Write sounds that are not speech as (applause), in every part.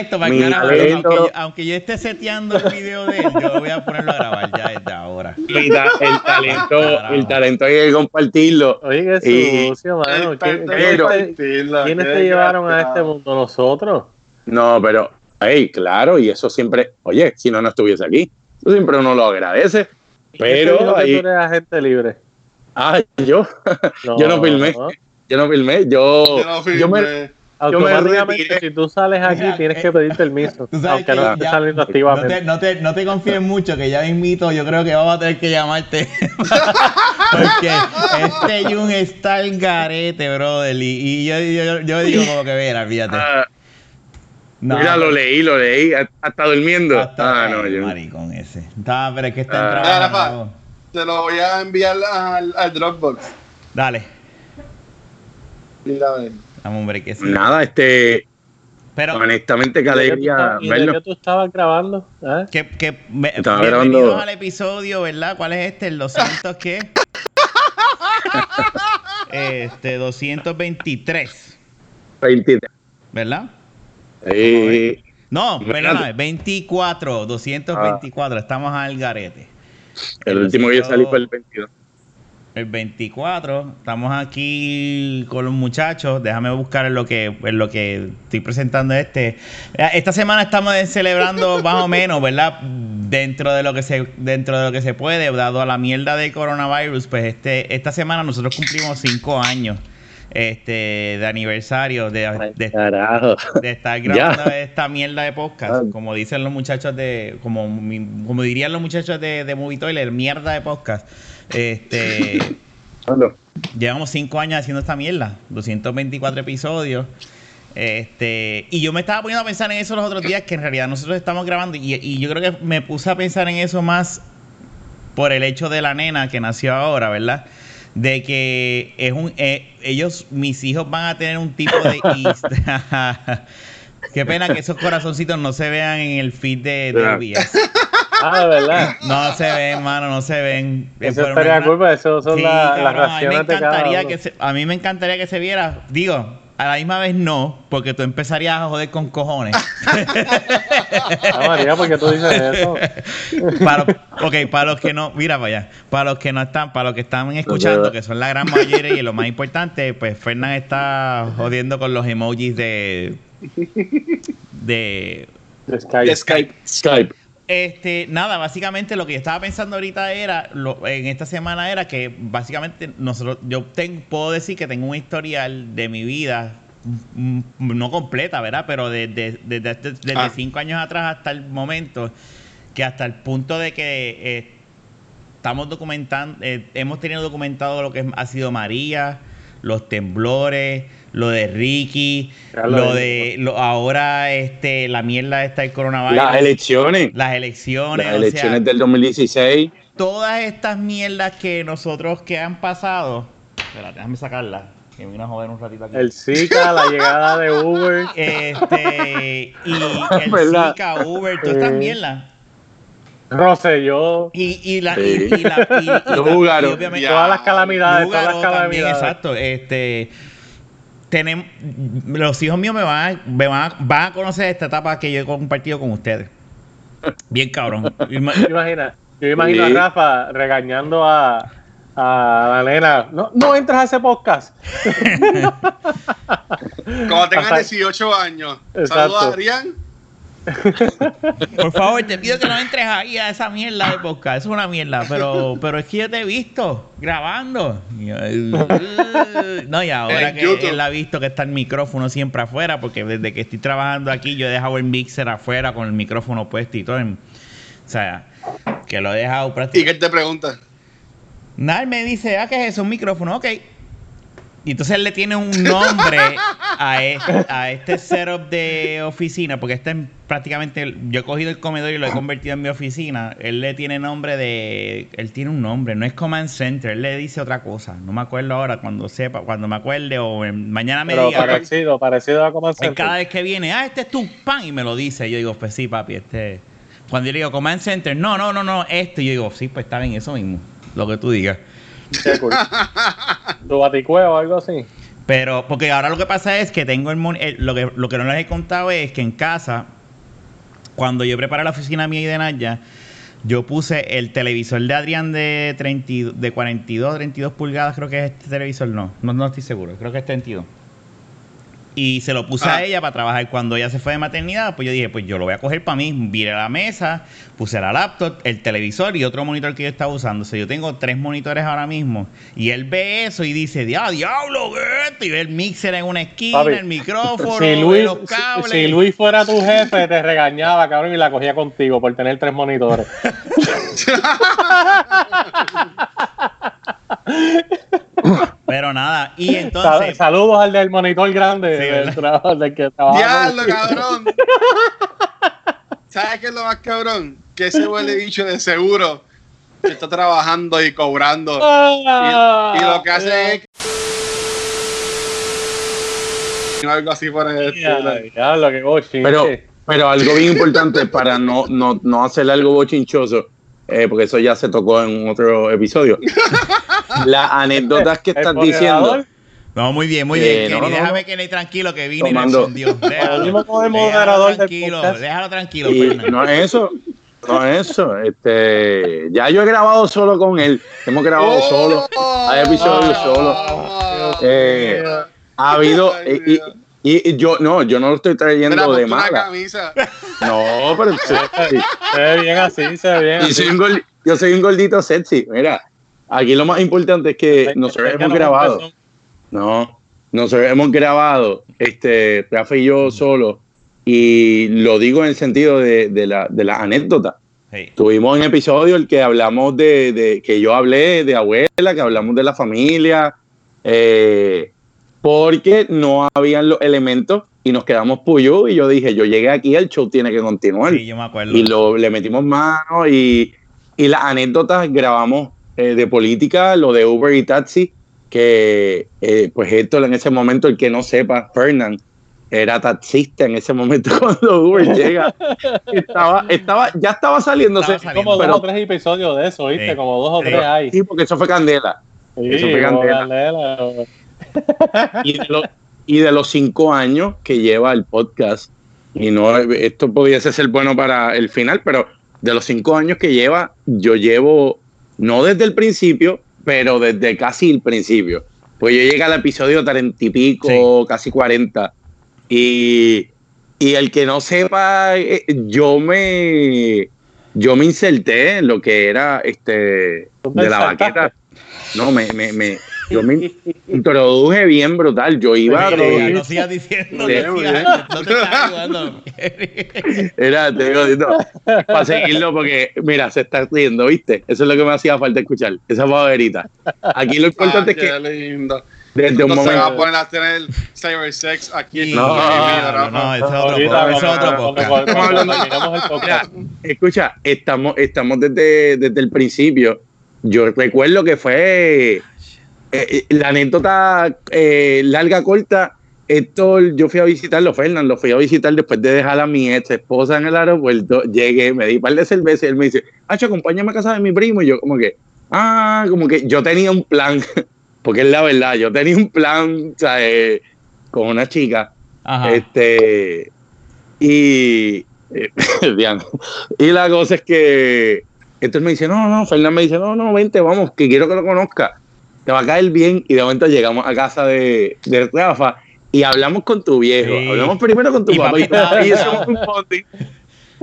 esto para que aunque, yo, aunque yo esté seteando el video de él, yo voy a ponerlo a grabar ya desde ahora. Mi ta- el talento, (laughs) el talento hay que compartirlo. Oye, qué sucio, mano. ¿Quién- Pero- quién te- ¿Quiénes te llevaron a este mundo? ¿Nosotros? No, pero, hey, claro, y eso siempre, oye, si no, no estuviese aquí. Eso siempre uno lo agradece. ¿Quién te dijo Pero que ahí, tú eres agente libre? ah, yo, (laughs) yo no filmé, yo no filmé, yo, Yo no yo me, Yo me si tú sales aquí, tienes que pedir permiso. Aunque no estés saliendo No activamente. te, no, te, no te confíes mucho, que ya invito, yo creo que vamos a tener que llamarte. (laughs) Porque este Jun está al garete, brother. Y, y yo, yo, yo digo como que, mira, fíjate. ah, No, mira, lo leí, lo leí, hasta durmiendo. hasta- ah, no, yo, Maricón ese. Está, pero es que está en Ah. trabajo. Te lo voy a enviar al, al Dropbox. Dale, Mira, a ver. Dame un sí. nada, este, Pero, honestamente, qué ¿Y de qué tú alegría estabas- ¿Y verlo. tú estabas grabando? ¿Eh? que, que me- Estaba bienvenidos grabando- al episodio, ¿verdad? ¿Cuál es este? ¿El 200 qué? (laughs) este, 223, 23. ¿verdad? Sí. No, perdóname, 24, 224, estamos al garete. El último que yo salí fue el 22. El 24, estamos aquí con los muchachos. Déjame buscar en lo que, en lo que estoy presentando este. Esta semana estamos celebrando (laughs) más o menos, ¿verdad? Dentro de lo que se, dentro de lo que se puede, dado a la mierda del coronavirus, pues este, esta semana nosotros cumplimos cinco años este, de aniversario de, de- de estar (laughs) grabando esta mierda de podcast, como dicen los muchachos de, como, como dirían los muchachos de, de Movie Toilet, mierda de podcast. Este, (laughs) llevamos cinco años haciendo esta mierda, 224 episodios. Este, y yo me estaba poniendo a pensar en eso los otros días, que en realidad nosotros estamos grabando, y, y yo creo que me puse a pensar en eso más por el hecho de la nena que nació ahora, ¿verdad? De que es un eh, ellos, mis hijos van a tener un tipo de (laughs) (laughs) Qué pena que esos corazoncitos no se vean en el feed de, de. Ah, de verdad. No se ven, mano, no se ven. Eso pero estaría una- cool, pero eso son Sí, la- las cabrón, a mí me reacciones de cada encantaría que se, a mí me encantaría que se viera, digo, a la misma vez no, porque tú empezarías a joder con cojones. Ah, María, ¿por qué tú dices eso? (laughs) para, ok, para los que no, mira para allá, para los que no están, para los que están escuchando, que son la gran mayoría y lo más importante, pues Fernán está jodiendo con los emojis de de De Skype. De Skype. Skype. Este, nada, básicamente lo que yo estaba pensando ahorita era, lo- en esta semana era que básicamente nosotros, yo tengo, puedo decir que tengo un historial de mi vida, mm, no completa, ¿verdad? Pero desde de, de- de- desde Ah. cinco años atrás hasta el momento, que hasta el punto de que eh, estamos documentando, eh, hemos tenido documentado lo que ha sido María, los temblores, lo de Ricky, Ya lo de lo, ahora este la mierda esta del coronavirus. Las elecciones. Las elecciones, Las elecciones sea, del 2016. todas estas mierdas que nosotros que han pasado. Espera, déjame sacarla. Que me vino a joder un ratito aquí. El Zika, la llegada de Uber. (laughs) Este, y el (laughs) ¿Verdad? Zika, Uber, todas estas mierdas. Rosselló. Y, y, la, Sí. y, y la, y, y Lugaro. y obviamente. Todas las calamidades, todas las Lugaro también, calamidades. exacto. Este, tenemos, los hijos míos me van, a, me van, a, van a conocer esta etapa que yo he compartido con ustedes. Bien cabrón. (laughs) Ima- ¿Te imaginas? Yo imagino Sí. a Rafa regañando a, a la nena. No, no entres a ese podcast. (laughs) (laughs) Cuando tengas Hasta- 18 años. Saludos a Adrián. (laughs) Por favor, te pido que no entres ahí a esa mierda de podcast. Es una mierda. Pero, pero es que yo te he visto grabando. Y no, y ahora que él ha visto que está el micrófono siempre afuera, porque desde que estoy trabajando aquí, yo he dejado el mixer afuera con el micrófono puesto y todo. O sea, que lo he dejado ¿Y prácticamente. qué te pregunta? Nada, él me dice, ah, ¿qué es eso? Un micrófono, ok. Y entonces él le tiene un nombre a, e- a este setup de oficina, porque este es prácticamente, yo he cogido el comedor y lo he convertido en mi oficina. Él le tiene nombre de, él tiene un nombre, no es Command Center, él le dice otra cosa. No me acuerdo ahora, cuando sepa, cuando me acuerde o mañana me Pero diga. parecido, parecido a Command Él Center. cada vez que viene, ah, este es tu pan, y me lo dice. Yo digo, pues sí, papi, este. Cuando yo le digo Command Center, no, no, no, no, este. Yo digo, sí, pues está bien, eso mismo. Lo que tú digas. (laughs) ¿Tu baticueo o algo así? Pero, porque ahora lo que pasa es que tengo el, mon- el- lo que lo que no les he contado es que en casa, cuando yo preparé la oficina mía y de Naya, yo puse el televisor de Adrián de 30, y- de 42, 32 pulgadas, creo que es este televisor, no, no, no estoy seguro, creo que es 32. Y se lo puse Ah. a ella para trabajar. Cuando ella se fue de maternidad, pues yo dije, pues yo lo voy a coger para mí. Viré la mesa, puse la laptop, el televisor y otro monitor que yo estaba usando. O sea, yo tengo tres monitores ahora mismo. Y él ve eso y dice, ¡Dia, diablo, ¿qué es esto?" Y ve el mixer en una esquina, Papi, el micrófono, Si Luis, los si- cables. si Luis fuera tu jefe, te regañaba, cabrón, y la cogía contigo por tener tres monitores. (laughs) (laughs) (laughs) Pero nada, y Sal- entonces... Saludos al del monitor grande, Sí, del, ¿verdad? tra- del que. Diablo, cabrón. ¿Sabes qué es lo más cabrón? Que ese huele bicho de seguro está trabajando y cobrando. Ah, Y, y lo que hace es que... algo así por el estilo. Pero, pero algo bien importante para no, no, no hacer algo bochinchoso, eh, porque eso ya se tocó en otro episodio. (laughs) Las anécdotas que estás diciendo. No, muy bien, muy Eh, bien. no, Kenny, no, déjame no. que le tranquilo que vine Tomando- y me encendió. Déjalo, déjalo tranquilo, déjalo tranquilo, Y no es eso, no es eso. Este, ya yo he grabado solo con él. Hemos grabado ¡Oh! solo. Hay episodios Ah. solo. Oh, Eh, Ha habido. Y- Dios. Y, y yo, no, yo no lo estoy trayendo de una mala. camisa. (laughs) No, pero. Se ve bien así, se ve bien Y así. soy un gol- yo soy un gordito sexy. Mira, aquí lo más importante es que nosotros hemos grabado. no, No, nosotros hemos grabado, este, Rafa y yo solo, y lo digo en el sentido de, de la, de la anécdota. Tuvimos un episodio el que hablamos de, de- que yo hablé de abuela, que hablamos de la familia, eh, porque no habían los elementos y nos quedamos puyú y yo dije, yo llegué aquí, el show tiene que continuar Sí, yo me acuerdo. y lo, le metimos mano y, y las anécdotas grabamos eh, de política, lo de Uber y taxi, que eh, pues Héctor en ese momento, el que no sepa, Fernand, era taxista en ese momento (laughs) cuando Uber llega. Estaba, estaba, ya estaba saliéndose, Estaba saliendo. Como dos o tres episodios de eso, ¿viste? Sí. Como dos o Sí. tres hay. sí, porque eso fue candela. Sí, eso fue candela. candela. Y de, los, y de los cinco años que lleva el podcast, y no, esto pudiese ser bueno para el final, pero de los cinco años que lleva, yo llevo, no desde el principio, pero desde casi el principio. Pues yo llegué al episodio treinta y pico, casi 40. Y, y el que no sepa, eh, yo me yo me inserté en lo que era este ¿Tú te de la baqueta. No, me, me, me yo me introduje bien brutal. Yo iba Pero de, no sigas diciendo, no, sigas- no te estás ayudando. Era, te digo, no, para seguirlo, porque mira, se está riendo, ¿viste? Eso es lo que me hacía falta escuchar, esa favorita. Aquí lo importante Ah, es que lindo. desde un No se va a momento. poner a tener cybersex aquí en No, no, no, es otro escucha, estamos, estamos desde, desde el principio. Yo recuerdo que fue eh, la anécdota eh, larga, corta. Héctor, yo fui a visitarlo, Fernán, lo fui a visitar después de dejar a mi ex esposa en el aeropuerto. Llegué, me di un par de cerveza y él me dice, Hacho, acompáñame a casa de mi primo. Y yo, como que, ah, como que yo tenía un plan, (laughs) porque es la verdad, yo tenía un plan, o sea, eh, con una chica. Ajá. Este, y, eh, (laughs) y la cosa es que entonces me dice, no, no, Fernán me dice, no, no, vente, vamos, que quiero que lo conozca. Te va a caer bien. Y de momento llegamos a casa de, de Rafa y hablamos con tu viejo. Sí. Hablamos primero con tu Y papá. estaba- Y, (laughs) hicimos un bonding.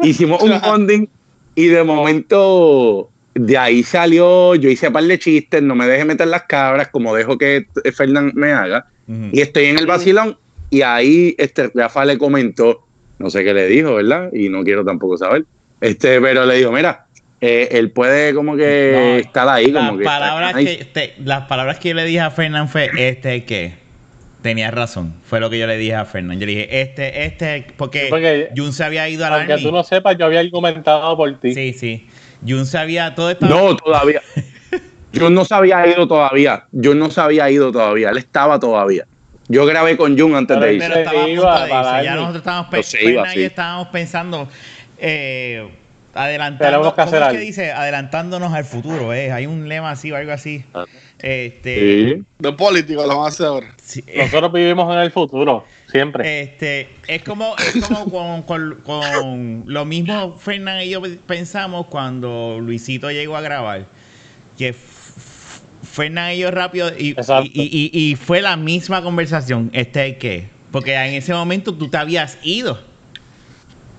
Hicimos un bonding y de momento de ahí salió, yo hice un par de chistes, no me deje meter las cabras como dejo que Fernán me haga. Ujú. Y estoy en el vacilón y ahí este Rafa le comentó, no sé qué le dijo, ¿verdad? Y no quiero tampoco saber. Este, pero le dijo, mira, eh, él puede como que No, estar ahí, las como que. palabras que te- las palabras que yo le dije a Fernán fue este que tenías razón fue lo que yo le dije a Fernán yo le dije este este porque, Sí, porque- Jun se había ido a la Aunque tú no sepas, yo había argumentado por ti. sí sí Jun se había todo estaba No, todavía. (laughs) Yo no se había ido todavía. Yo no se había ido todavía. Él estaba todavía. Yo grabé con Jun antes Pero de irse. pero estaba a Se iba punto de irse. para ya Army. nosotros estábamos, pe- Pues iba, sí. estábamos pensando eh, adelantando, que ¿cómo hacer es que dice? Adelantándonos al futuro, ¿eh? Hay un lema así o algo así. Ah. Este, Sí. De político lo vamos a hacer ahora. sí, eh, Nosotros vivimos en el futuro, siempre. este, es como, es como (laughs) con, con- con lo mismo Fernán y yo pensamos cuando Luisito llegó a grabar. Que Fernán y yo rápido y, y, y- y fue la misma conversación. ¿Este es qué? Porque en ese momento tú te habías ido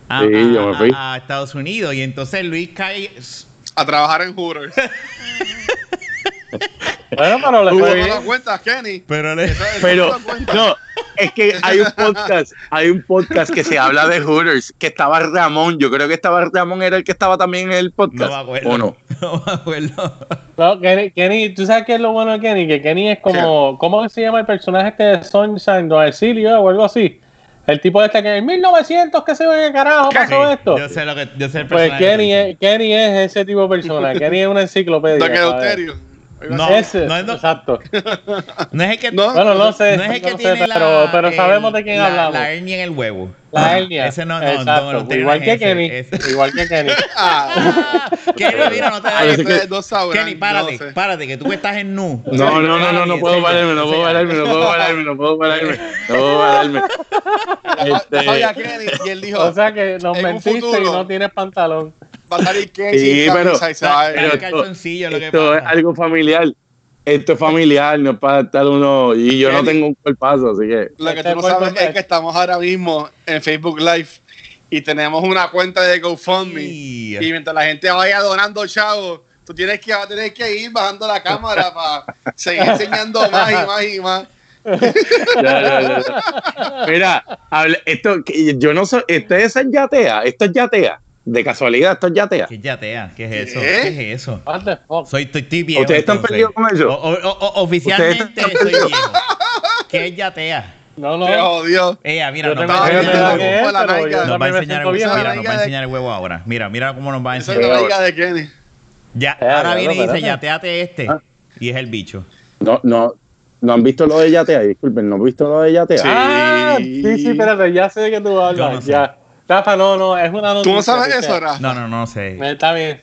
a, Sí, a- yo me fui. a- a Estados Unidos y entonces Luis cae A trabajar en Hooters. (laughs) Bueno, pero le ¿Tú fue no bien. te das cuenta, Kenny? pero le- Pero no no, es que hay un podcast, hay un podcast que se habla de Hooters, que estaba Ramón, yo creo que estaba Ramón era el que estaba también en el podcast. no me acuerdo. ¿O no? No me acuerdo. No, Kenny, Kenny, ¿tú sabes qué es lo bueno de Kenny? Que Kenny es como, ¿cómo se llama el personaje este de Sunshine, Exilio o algo así? El tipo este que en 1900, ¿qué se ve qué carajo pasó Sí, esto? Yo sé lo que yo sé el Pues personaje Kenny que es, Kenny es ese tipo de persona. (laughs) Kenny es una enciclopedia. Que. No, Ese, no es- no- exacto. No es el que No. Bueno, no sé, no es el que no sé, tiene la, pero, pero el- sabemos de quién la, hablamos. La hernia en el huevo. La hernia. Ese no, no, exacto. no, no, igual que es ese, Kenny. ese. Igual que Kenny. (laughs) Ah, Kenny, mira, no te vayas. ustedes dos sabrán, Kenny, párate, no sé. párate, que tú estás en nu. No, no, no, no, no puedo pararme, no puedo pararme, no puedo pararme, no puedo pararme, no puedo pararme. Este... Este, Kenny y él dijo, O sea que nos mentiste y no tienes pantalón. Va a salir Sí, pero- y se va a. Pero- esto, lo que esto es algo familiar. Esto es familiar, no es para estar uno. Y yo no tengo un cuerpazo, así que. Lo que Este tú no sabes es que estamos ahora mismo en Facebook Live y tenemos una cuenta de GoFundMe. Sí. Y mientras la gente vaya donando chavos, tú tienes que, vas a tener que ir bajando la cámara para seguir (laughs) enseñando más y más y más. Ya, ya, ya, ya. Mira, hable- esto, yo no sé, ¿ustedes son yatea? ¿Esto es yatea? De casualidad, ¿esto es yatea? ¿Qué es yatea? ¿Qué es eso? ¿Qué? ¿Qué es eso? What the fuck? Soy, estoy, estoy viejo. ¿Ustedes están perdidos con eso? O- o- o- oficialmente ¿Ustedes están soy perdidos? viejo. ¿Qué es yatea? No, no. Te jodió. Ella, mira, Yo nos va a enseñar el huevo. Nos va a enseñar el huevo. Mira, nos va a enseñar el huevo ahora. Mira, mira cómo nos va a Esa enseñar. es la amiga de Kenny. Ya, Eh, ahora viene y dice, yateate este. Ah. Y es el bicho. No, no, no han visto lo de yatea, disculpen, no han visto lo de yatea. Sí. Ah, sí, sí, espérate, ya sé de qué tú hablas. Yo no sé. Ya. Rafa, no, no, es una noticia. ¿Tú no sabes dice- eso, Rafa? No, no, no sé. Está bien,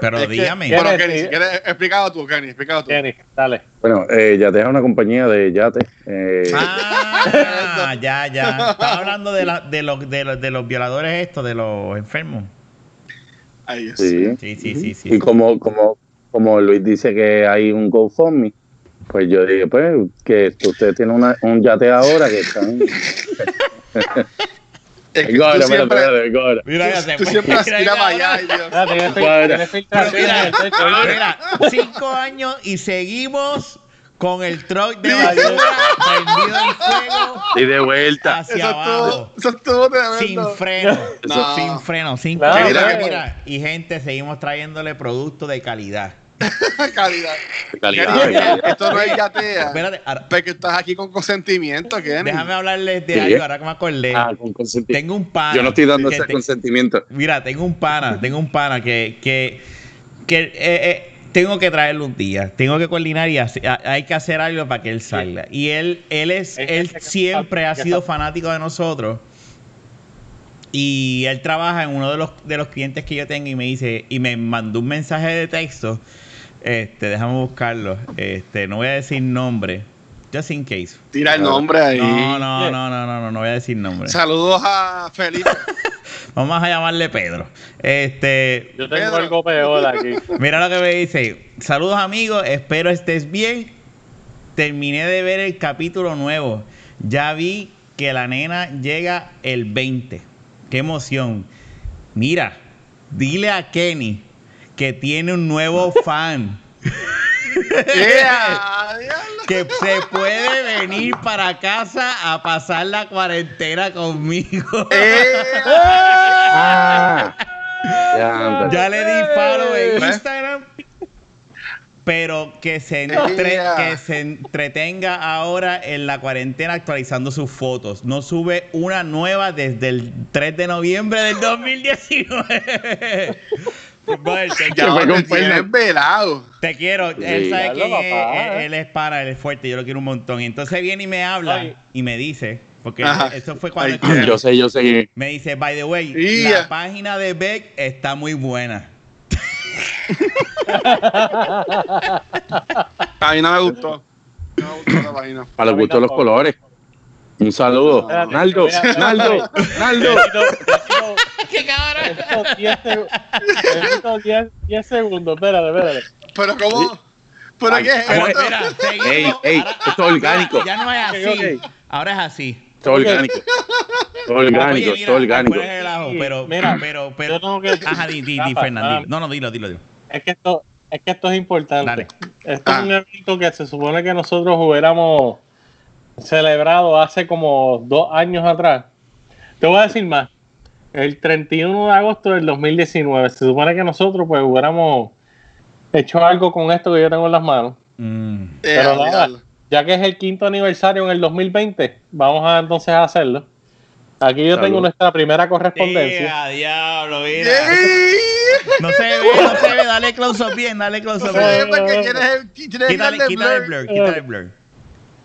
Pero Es que- dígame. ¿Qué? Bueno, Kenny, explícalo tú, Kenny, explícalo tú. Kenny, dale. Bueno, eh, yatea es una compañía de yate. Eh, Ah, (laughs) ya, ya. Estaba hablando de, la, de, los, de, los, de los violadores estos, de los enfermos. Ay, Dios. sí. Sí, sí, sí, sí. Y como, como, como Luis dice que hay un GoFundMe, pues yo dije, pues, que ustedes tienen una, un yate ahora que están. (laughs) Tú. Mira, tú, tú siempre Mira, mira. Mira, (laughs) cinco años y seguimos con el truck de basura prendido en fuego Y de vuelta. hacia Eso abajo. estuvo, eso estuvo Sin freno, No. sin freno, sin Claro, freno. claro. Mira, y gente, seguimos trayéndole productos de calidad. (laughs) calidad. Calidad, Kenny, calidad. Esto no es yatea. (laughs) Espérate, ahora, Porque estás aquí con consentimiento, Kenny. déjame hablarles de Sí. algo, ahora que me acordé. Ah, con consentimiento. Tengo un pana. Yo no estoy dando ese te- consentimiento. Mira, tengo un pana, tengo un pana que, que, que eh, eh, tengo que traerlo un día. Tengo que coordinar y hace- hay que hacer algo para que él salga. Y él, él es, Es- él que- siempre ha sido fanático de nosotros. Y él trabaja en uno de los, de los clientes que yo tengo y me dice, y me mandó un mensaje de texto. Este, déjame buscarlo. Este, no voy a decir nombre. Just in case. Tira el nombre ahí. No, no, no, no, no, no, no voy a decir nombre. Saludos a Felipe. (laughs) Vamos a llamarle Pedro. Este, Yo tengo Pedro. algo peor aquí. (laughs) Mira lo que me dice. Saludos amigos, espero estés bien. Terminé de ver el capítulo nuevo. Ya vi que la nena llega el 20. Qué emoción. Mira, dile a Kenny que tiene un nuevo (laughs) fan. Yeah. Que se puede venir para casa a pasar la cuarentena conmigo. Eh, Ah, ya, le di follow en ¿Ves? Instagram. Pero que se, entre- Yeah. que se entretenga ahora en la cuarentena actualizando sus fotos. No sube una nueva desde el 3 de noviembre del 2019. (laughs) Te, fue con quiero. Él sabe quién es. Él, él es para, él es fuerte. Yo lo quiero un montón. Y entonces viene y me habla Ay. y me dice, Porque Ajá. eso fue cuando Ay. Yo sé, yo sé. me dice, by the way, la página de Beck está muy buena. (laughs) A mí no me gustó. No me gustó la página. Para los gustos de los colores. Un saludo. Espérate, Naldo, Naldo, Naldo. ¡Qué cabrón! Necesito (laughs) 10 seg- necesito 10 10 segundos, espérate, espérate. Pero ¿cómo? ¿Pero qué es esto? mira. Ey, ey, Ahora- esto es orgánico. Ya no es así. Ok, ok. Ahora es así. Esto es orgánico. Esto es orgánico, esto es orgánico. Pero, Mira, pero, Yo pero. tengo que. Ajá, di, di, di, ah. No, no, dilo, dilo, dilo. Es que esto, es que esto es importante. Dale. Esto Ah. es un evento que se supone que nosotros hubiéramos celebrado hace como dos años atrás. Te voy a decir más. El 31 de agosto del 2019. Se supone que nosotros pues hubiéramos hecho algo con esto que yo tengo en las manos. Mm. Eh, Pero nada, ya que es el quinto aniversario en el 2020, vamos a entonces a hacerlo. Aquí yo tengo nuestra primera correspondencia. ¡Eh, diablo, mira! No se ve, no se ve. Dale close up bien, dale close up bien. el- tienes que Quítale, quítale el blur. blur, quítale el blur.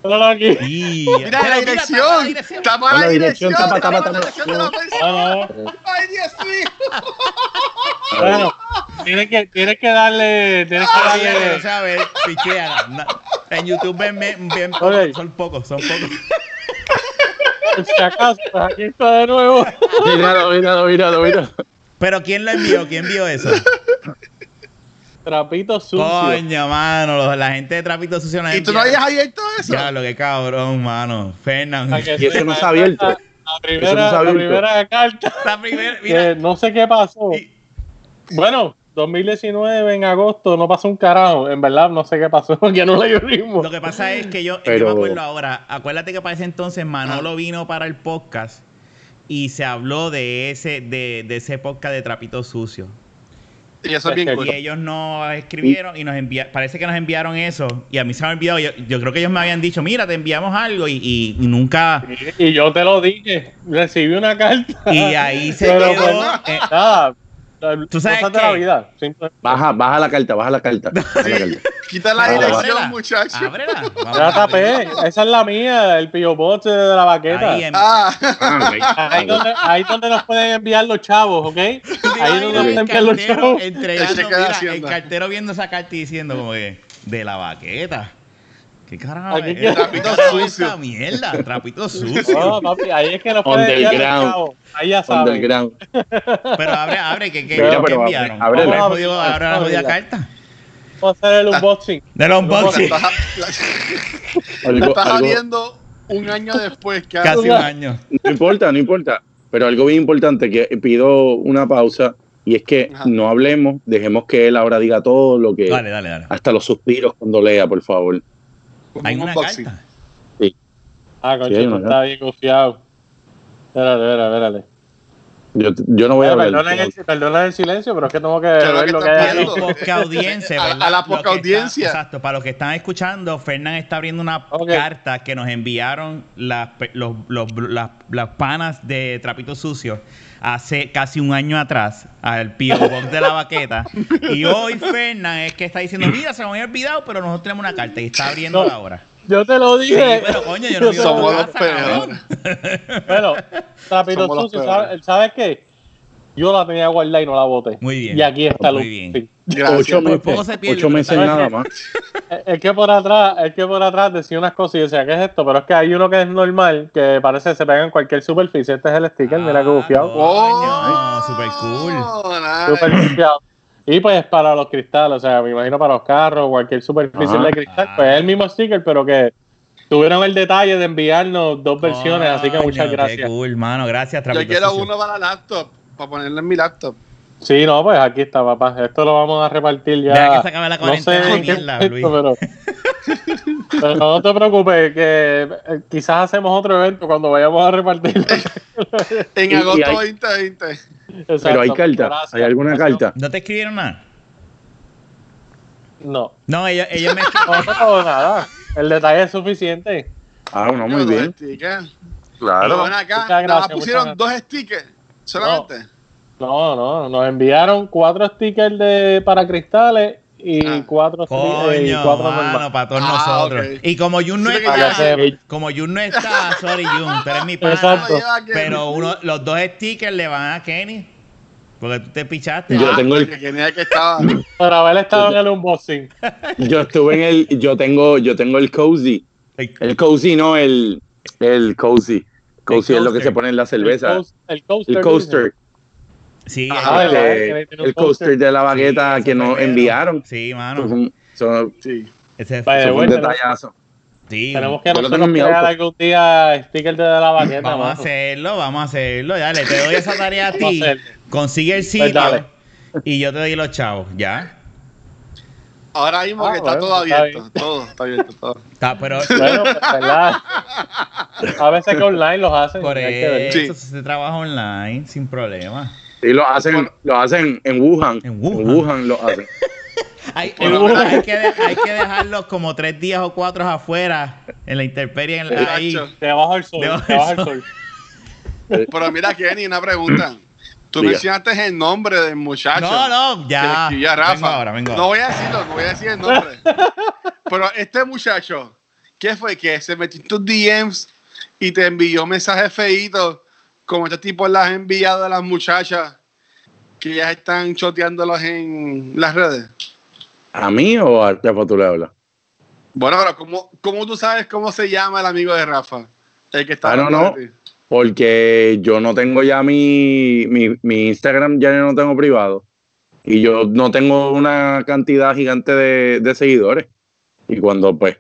Míralo aquí. Y- Mira la está dirección. Está mala La dirección. tapa, Está tapa, tapa. dirección de la persona. no. Ay, Dios mío. Bueno, tienes que, tienes que darle, tienes que darle. no sabes, pichea. Na- En YouTube ven, ven, son pocos, son pocos. Si acaso, pues aquí está de nuevo. Míralo, míralo, míralo, míralo. Pero ¿quién lo envió? ¿Quién vio eso? Trapito sucio. Coño, mano, los- la gente de Trapito Sucio ¿Y tú no habías abierto eso? Ya, lo que cabrón, mano. Fernando. Y eso no sepa, está abierto. La no primera, la carta. (laughs) La primera, que mira. no sé qué pasó. y- Bueno, 2019 en agosto no pasó un carajo. En verdad, no sé qué pasó. (laughs) Ya no le ritmo. Lo que pasa es que yo, yo Pero- me acuerdo ahora, acuérdate que para ese entonces Manolo vino para el podcast y se habló de ese, de, de ese podcast de Trapito Sucio. Y eso es bien Es que cool. Y ellos nos escribieron y nos enviaron, parece que nos enviaron eso y a mí se me ha olvidado, yo, yo creo que ellos me habían dicho, mira, te enviamos algo y, y nunca... Y yo te lo dije. Recibí una carta. Y ahí se quedó... pues, eh, Nada. ¿Tú sabes cosas de la qué? vida. Simple- Baja, baja la carta, baja la carta. (laughs) baja la carta. (laughs) Quita la dirección, muchacho. ábrela. (laughs) Ya tapé. Esa es la mía, el Pio Box de la baqueta. Ahí en- Ah, Ah, Ahí donde, ahí donde nos pueden enviar los chavos, ¿ok? Ahí donde nos pueden el enviar los cartero chavos. entregando, mira, el cartero viendo esa carta y diciendo como que de la baqueta. ¿Qué carajo Aquí es quiero- esta? Trapito ¿Qué carajo es sucio. esta mierda? Trapito sucio. No, papi, ahí es que nos los Underground. Ahí ya saben. Underground. Pero abre, abre, que, que, Mira, ¿qué pero abre- enviaron? Abre la jodida- abre la jodida carta. Vamos a hacer el unboxing. Del unboxing. Algo, (laughs) estás abriendo un año después. ¿qué Casi un año. no importa, no importa. Pero algo bien importante que pido una pausa y es que Ajá. no hablemos, dejemos que él ahora diga todo lo que Dale, dale, dale. hasta los suspiros cuando lea, por favor. Como Hay un una unboxing. carta. Ah, concho, Sí, estás bien confiado. Espérate, espérate, espérate. Yo, yo no voy a Eh, ver. perdonen, el, el silencio, pero es que tengo que ver que lo que hay. (laughs) A audiencia, A- ¿verdad? a la poca está- audiencia. exacto, para los que están escuchando, Fernán está abriendo una carta que nos enviaron las, pe- los, los- las, las panas de Trapito Sucio hace casi un año atrás al Pio Box de la baqueta. (laughs) Y hoy Fernán es que está diciendo, mira, se me había olvidado, pero nosotros tenemos una carta y está abriendo No. ahora. Yo te lo Sí, dije. pero coño, yo no vivo Somos los casa, peores. Bueno, Trapito Sucio. ¿sabes, ¿sabes qué? Yo la tenía guardada y no la boté. Muy bien. Y aquí está Muy el bien. Gracias. ocho poco meses, se pierde, ocho pero meses nada (laughs) más. Es- que por atrás, es que por atrás decía unas cosas y decía, ¿qué es esto? Pero es que hay uno que es normal, que parece que se pega en cualquier superficie. Este es el sticker, mira que Ah, bufiado. coño, super cool. Oh, nice. Súper bufiado. Y pues para los cristales, o sea, me imagino para los carros, cualquier superficie Ajá. de cristal, Ah. pues es el mismo sticker, pero que tuvieron el detalle de enviarnos dos versiones, así que muchas Qué gracias. cool, mano. Gracias, Yo quiero Sucio. uno para la laptop, para ponerlo en mi laptop. Sí, no, pues aquí está, papá. Esto lo vamos a repartir ya. Deja que se acabe la no sé cuarentena de en qué mierda, Luis. pero, pero no te preocupes, que eh, quizás hacemos otro evento cuando vayamos a repartir. En agosto hay- 2020. Exacto, Pero hay carta. gracias. ¿Hay alguna carta? ¿No te escribieron nada? No, No, ellos, ellos me no, (laughs) no, nada. El detalle es suficiente. Ah, no, muy bien. stickers. Pero Claro. ven acá, Muchas nada más gracias, pusieron dos stickers solamente. No, no, nos enviaron cuatro stickers de para cristales y Ah. cuatro, eh, y Coño, cuatro mano, normales. para todos Ah, nosotros. Y como Jun no Sí, que está, como Jun no está, sorry Jun, tú eres mi pana. Exacto. Pero uno, los dos stickers le van a Kenny. Porque tú te pichaste. Yo Ah, tengo el- que tenía que estaba. (laughs) Por haber estado en el unboxing. (laughs) Yo estuve en el, yo tengo, yo tengo el cozy. el- cozy, no el, el cozy. Cozy El es lo que se pone en la cerveza. El coaster. El coaster. Sí, Ajá, el- Que coaster de la bagueta sí, que nos primero. enviaron. Sí, mano. un- eso- Sí. Ese Vaya, fue un bueno, detallazo. sí. Tenemos que nosotros crear auto. algún día sticker de la baqueta. Vamos a hacerlo, vamos a hacerlo. Dale, te doy esa tarea a ti. Consigue el Pues sitio dale. y yo te doy los chavos, ¿ya? Ahora mismo Ah, que está bueno, todo abierto. Todo está abierto. Todo. Está, pero (laughs) Bueno, pues, ¿verdad? A veces que online los hacen. por que ver. eso Sí. se trabaja online sin problema. Sí, lo hacen, lo hacen en Wuhan. En Wuhan. lo hacen. (laughs) Hay, hay- que, de- hay que dejarlos como tres días o cuatro afuera en la intemperie en la- ahí. Debajo del sol. Debajo Debajo del del sol. sol. Pero mira, Kenny, una pregunta. Tú Diga. mencionaste el nombre del muchacho. No, no, que ya. escribía a Rafa. Vengo ahora, vengo No voy a decirlo, no voy a decir el nombre. (laughs) Pero este muchacho, ¿qué fue? Que se metió en tus DMs y te envió mensajes feitos, como este tipo las ha enviado a las muchachas que ya están choteándolos en las redes. ¿A mí o a Rafa tú le hablas? Bueno, ahora, ¿cómo, ¿cómo tú sabes cómo se llama el amigo de Rafa? El que está Ah, no, no. Porque yo no tengo ya mi, mi, mi Instagram, ya no tengo privado. Y yo no tengo una cantidad gigante de, de seguidores. Y cuando, pues,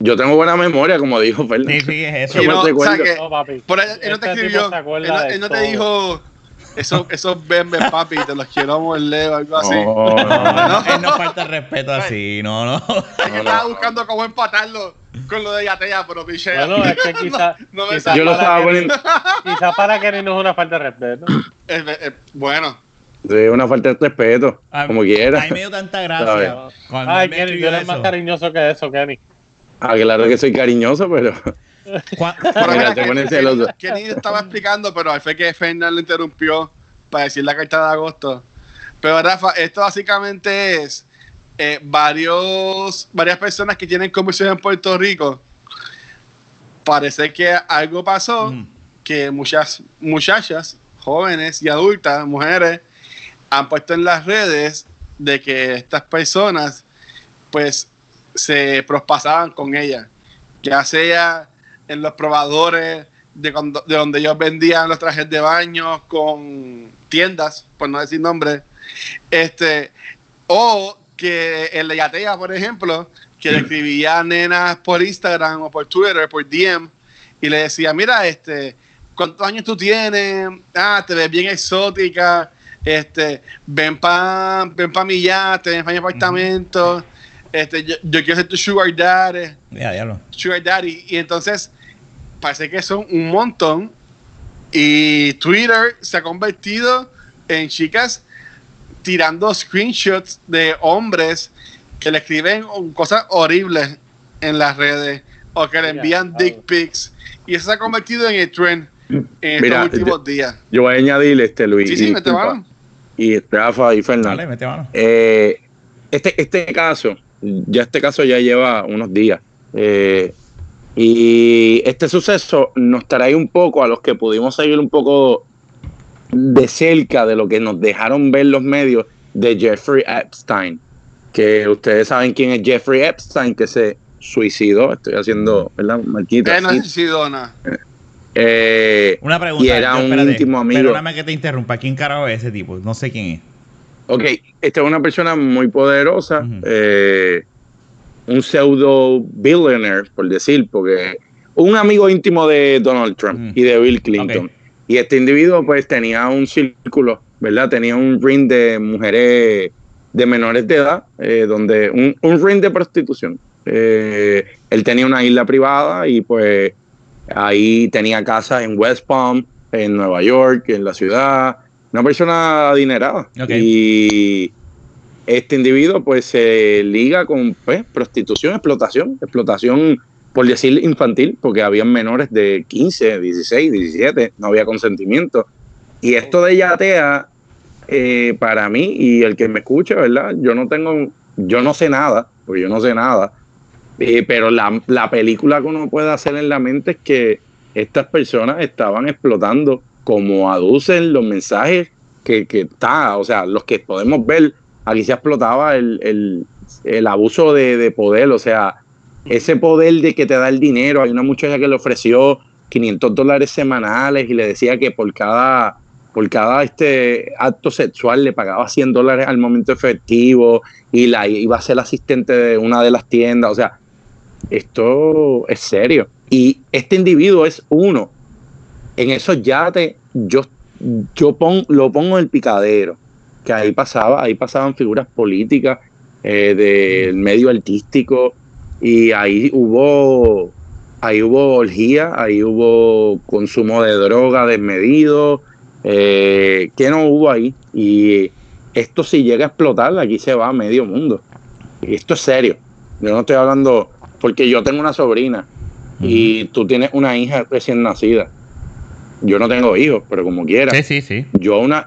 yo tengo buena memoria, como dijo Sí, Fernández. sí, es Yo eso. No, o sea que- No, papi. Por él, él no te Este escribió, él, no- de él no te dijo, esos, esos bembes, papi, te los quiero morder o algo así. (laughs) No, no, No, él no falta el respeto así, no, no. (laughs) Es que estaba buscando cómo empatarlo con lo de Yatea, pero piché. Bueno, es que quizá, No me quizá Yo lo para estaba Kenny- poniendo. (laughs) quizá para Kenny no es una falta de respeto. Es- es- bueno, Sí, una falta de respeto, A- como quiera. A mí me dio tanta gracia. Ay, Kenny, tú eres más cariñoso que eso, Kenny. Ah, claro que soy cariñoso, pero te que- celoso. ni estaba explicando, pero fue que Fernández lo interrumpió para decir la carta de agosto. Pero Rafa, esto básicamente es eh, varios, varias personas que tienen comisión en Puerto Rico. Parece que algo pasó. Mm. que muchas muchachas, jóvenes y adultas, mujeres, han puesto en las redes de que estas personas pues se prospasaban con ellas, ya sea en los probadores de, cuando- de donde ellos vendían los trajes de baño con tiendas, por no decir nombre, este, o que en la Yatea, por ejemplo, que le escribía a nenas por Instagram o por Twitter, por DM, y le decía, mira, este, ¿cuántos años tú tienes? Ah, te ves bien exótica, este, ven pa, ven pa mi yate, ven pa mi apartamento, este, yo, yo quiero ser tu sugar daddy, Ya, diablo. sugar daddy, y entonces parece que son un montón, y Twitter se ha convertido en chicas tirando screenshots de hombres que le escriben cosas horribles en las redes o que le envían dick pics y eso se ha convertido en el trend en estos Mira, últimos días. yo voy a añadir este Luis. Sí, sí, y mete mano. Y Rafa y Dale, Fernández. mete mano. Eh, este, este caso, ya este caso ya lleva unos días. eh, y este suceso nos trae un poco a los que pudimos seguir un poco de cerca de lo que nos dejaron ver los medios de Jeffrey Epstein. Que ustedes saben quién es Jeffrey Epstein, que se suicidó. Estoy haciendo, ¿verdad? Marquita. Eh, no. Eh, Una pregunta. Y era yo, un íntimo amigo. Perdóname que te interrumpa. ¿Quién carajo es ese tipo? No sé quién es. Ok, esta es una persona muy poderosa, eh, un pseudo billionaire, por decir, porque un amigo íntimo de Donald Trump y de Bill Clinton. Y este individuo pues tenía un círculo, ¿verdad? Tenía un ring de mujeres de menores de edad, eh, donde un, un ring de prostitución. Eh, él tenía una isla privada y pues ahí tenía casas en West Palm, en Nueva York, en la ciudad. Una persona adinerada. Ok. Y este individuo pues se liga con pues, prostitución, explotación, explotación por decir infantil, porque habían menores de 15, 16, 17, no había consentimiento. Y esto de yatea, eh, para mí y el que me escucha, ¿verdad? Yo no tengo yo no sé nada, porque yo no sé nada, eh, pero la, la película que uno puede hacer en la mente es que estas personas estaban explotando como aducen los mensajes que, que está, o sea, los que podemos ver, aquí se explotaba el, el, el abuso de, de, poder, o sea, ese poder de que te da el dinero, hay una muchacha que le ofreció 500 dólares semanales y le decía que por cada por cada este acto sexual le pagaba 100 dólares al momento efectivo y la iba a ser asistente de una de las tiendas, o sea, esto es serio. Y este individuo es uno. En esos yates yo, yo pon, lo pongo en el picadero, que ahí pasaba, ahí pasaban figuras políticas eh, del medio artístico y ahí hubo ahí hubo orgía, ahí hubo consumo de droga desmedido, eh, que no hubo ahí y esto si llega a explotar aquí se va a medio mundo. Y esto es serio. Yo no estoy hablando porque yo tengo una sobrina y tú tienes una hija recién nacida. Yo no tengo hijos, pero como quiera. Sí, sí, sí. Yo una...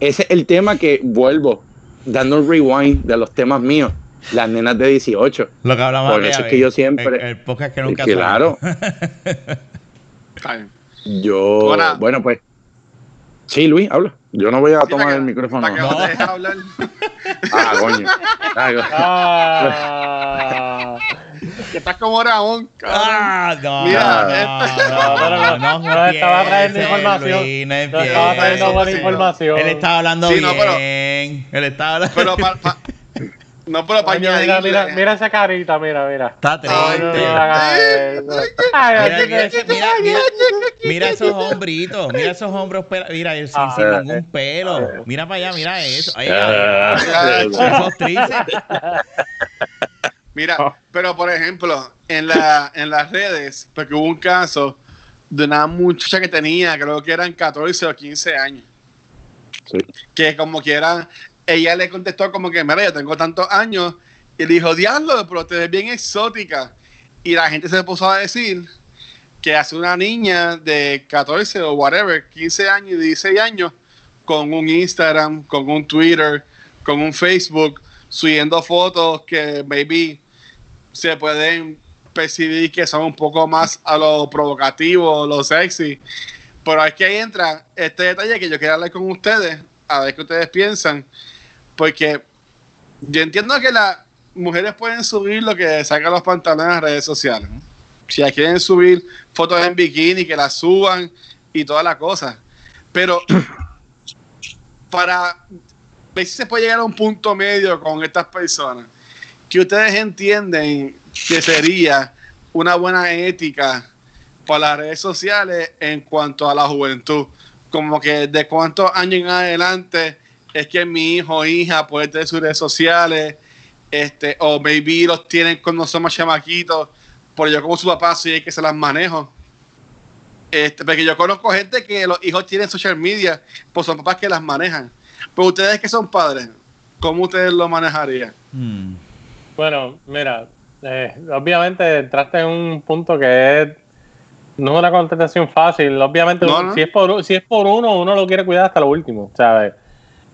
Ese es el tema que vuelvo, dando el rewind de los temas míos. Las nenas de 18. Lo que hablamos Por eso es que yo siempre... El, el podcast que nunca Claro. (laughs) yo... Ahora, bueno, pues... Sí, Luis, habla. Yo no voy a sí, tomar el micrófono. No. te hablar. (laughs) Ah, coño. (laughs) Ah, que estás como Ramón. Ah, no. Mira, no, este- no, no, no, no, no, no estaba trayendo información. No estaba trayendo buena sí, información. Él estaba hablando Sí, no, pero- bien. Él estaba hablando. Pero pa, pa- (laughs) no, pero para Coño, mira, añadirle- mira, mira esa carita, mira, mira. Está triste. Mira, mira, mira, mira, mira esos hombritos, mira esos hombros, mira, sin, Ah, sin eh. ningún pelo. Mira para allá, mira eso. Ay, Ah, ah, Esos tríceps. Mira, Oh. pero por ejemplo, en, la, en las redes, porque hubo un caso de una muchacha que tenía, creo que eran 14 o 15 años, Sí. que como que era, ella le contestó como que, mira, yo tengo tantos años, y le dijo, diablo, pero te ves bien exótica. Y la gente se puso a decir que hace una niña de 14 o whatever, 15 años y 16 años, con un Instagram, con un Twitter, con un Facebook, subiendo fotos que maybe se pueden percibir que son un poco más a lo provocativo, lo sexy. Pero que ahí entra este detalle que yo quería hablar con ustedes, a ver qué ustedes piensan, porque yo entiendo que las mujeres pueden subir lo que sacan los pantalones en las redes sociales. Si quieren subir fotos en bikini, que las suban y todas las cosas. Pero para ver si se puede llegar a un punto medio con estas personas, ustedes entienden que sería una buena ética para las redes sociales en cuanto a la juventud. Como que de cuántos años en adelante es que mi hijo o hija puede tener sus redes sociales, este, o maybe los tienen cuando somos chamaquitos, pero yo como su papá soy el que se las manejo. Este, porque yo conozco gente que los hijos tienen social media, pues son papás que las manejan. Pero ustedes que son padres, ¿cómo ustedes lo manejarían? Hmm. Bueno, mira, eh, obviamente entraste en un punto que es no es una contestación fácil. Obviamente, No, no. si es por si es por uno, uno lo quiere cuidar hasta lo último, ¿sabes?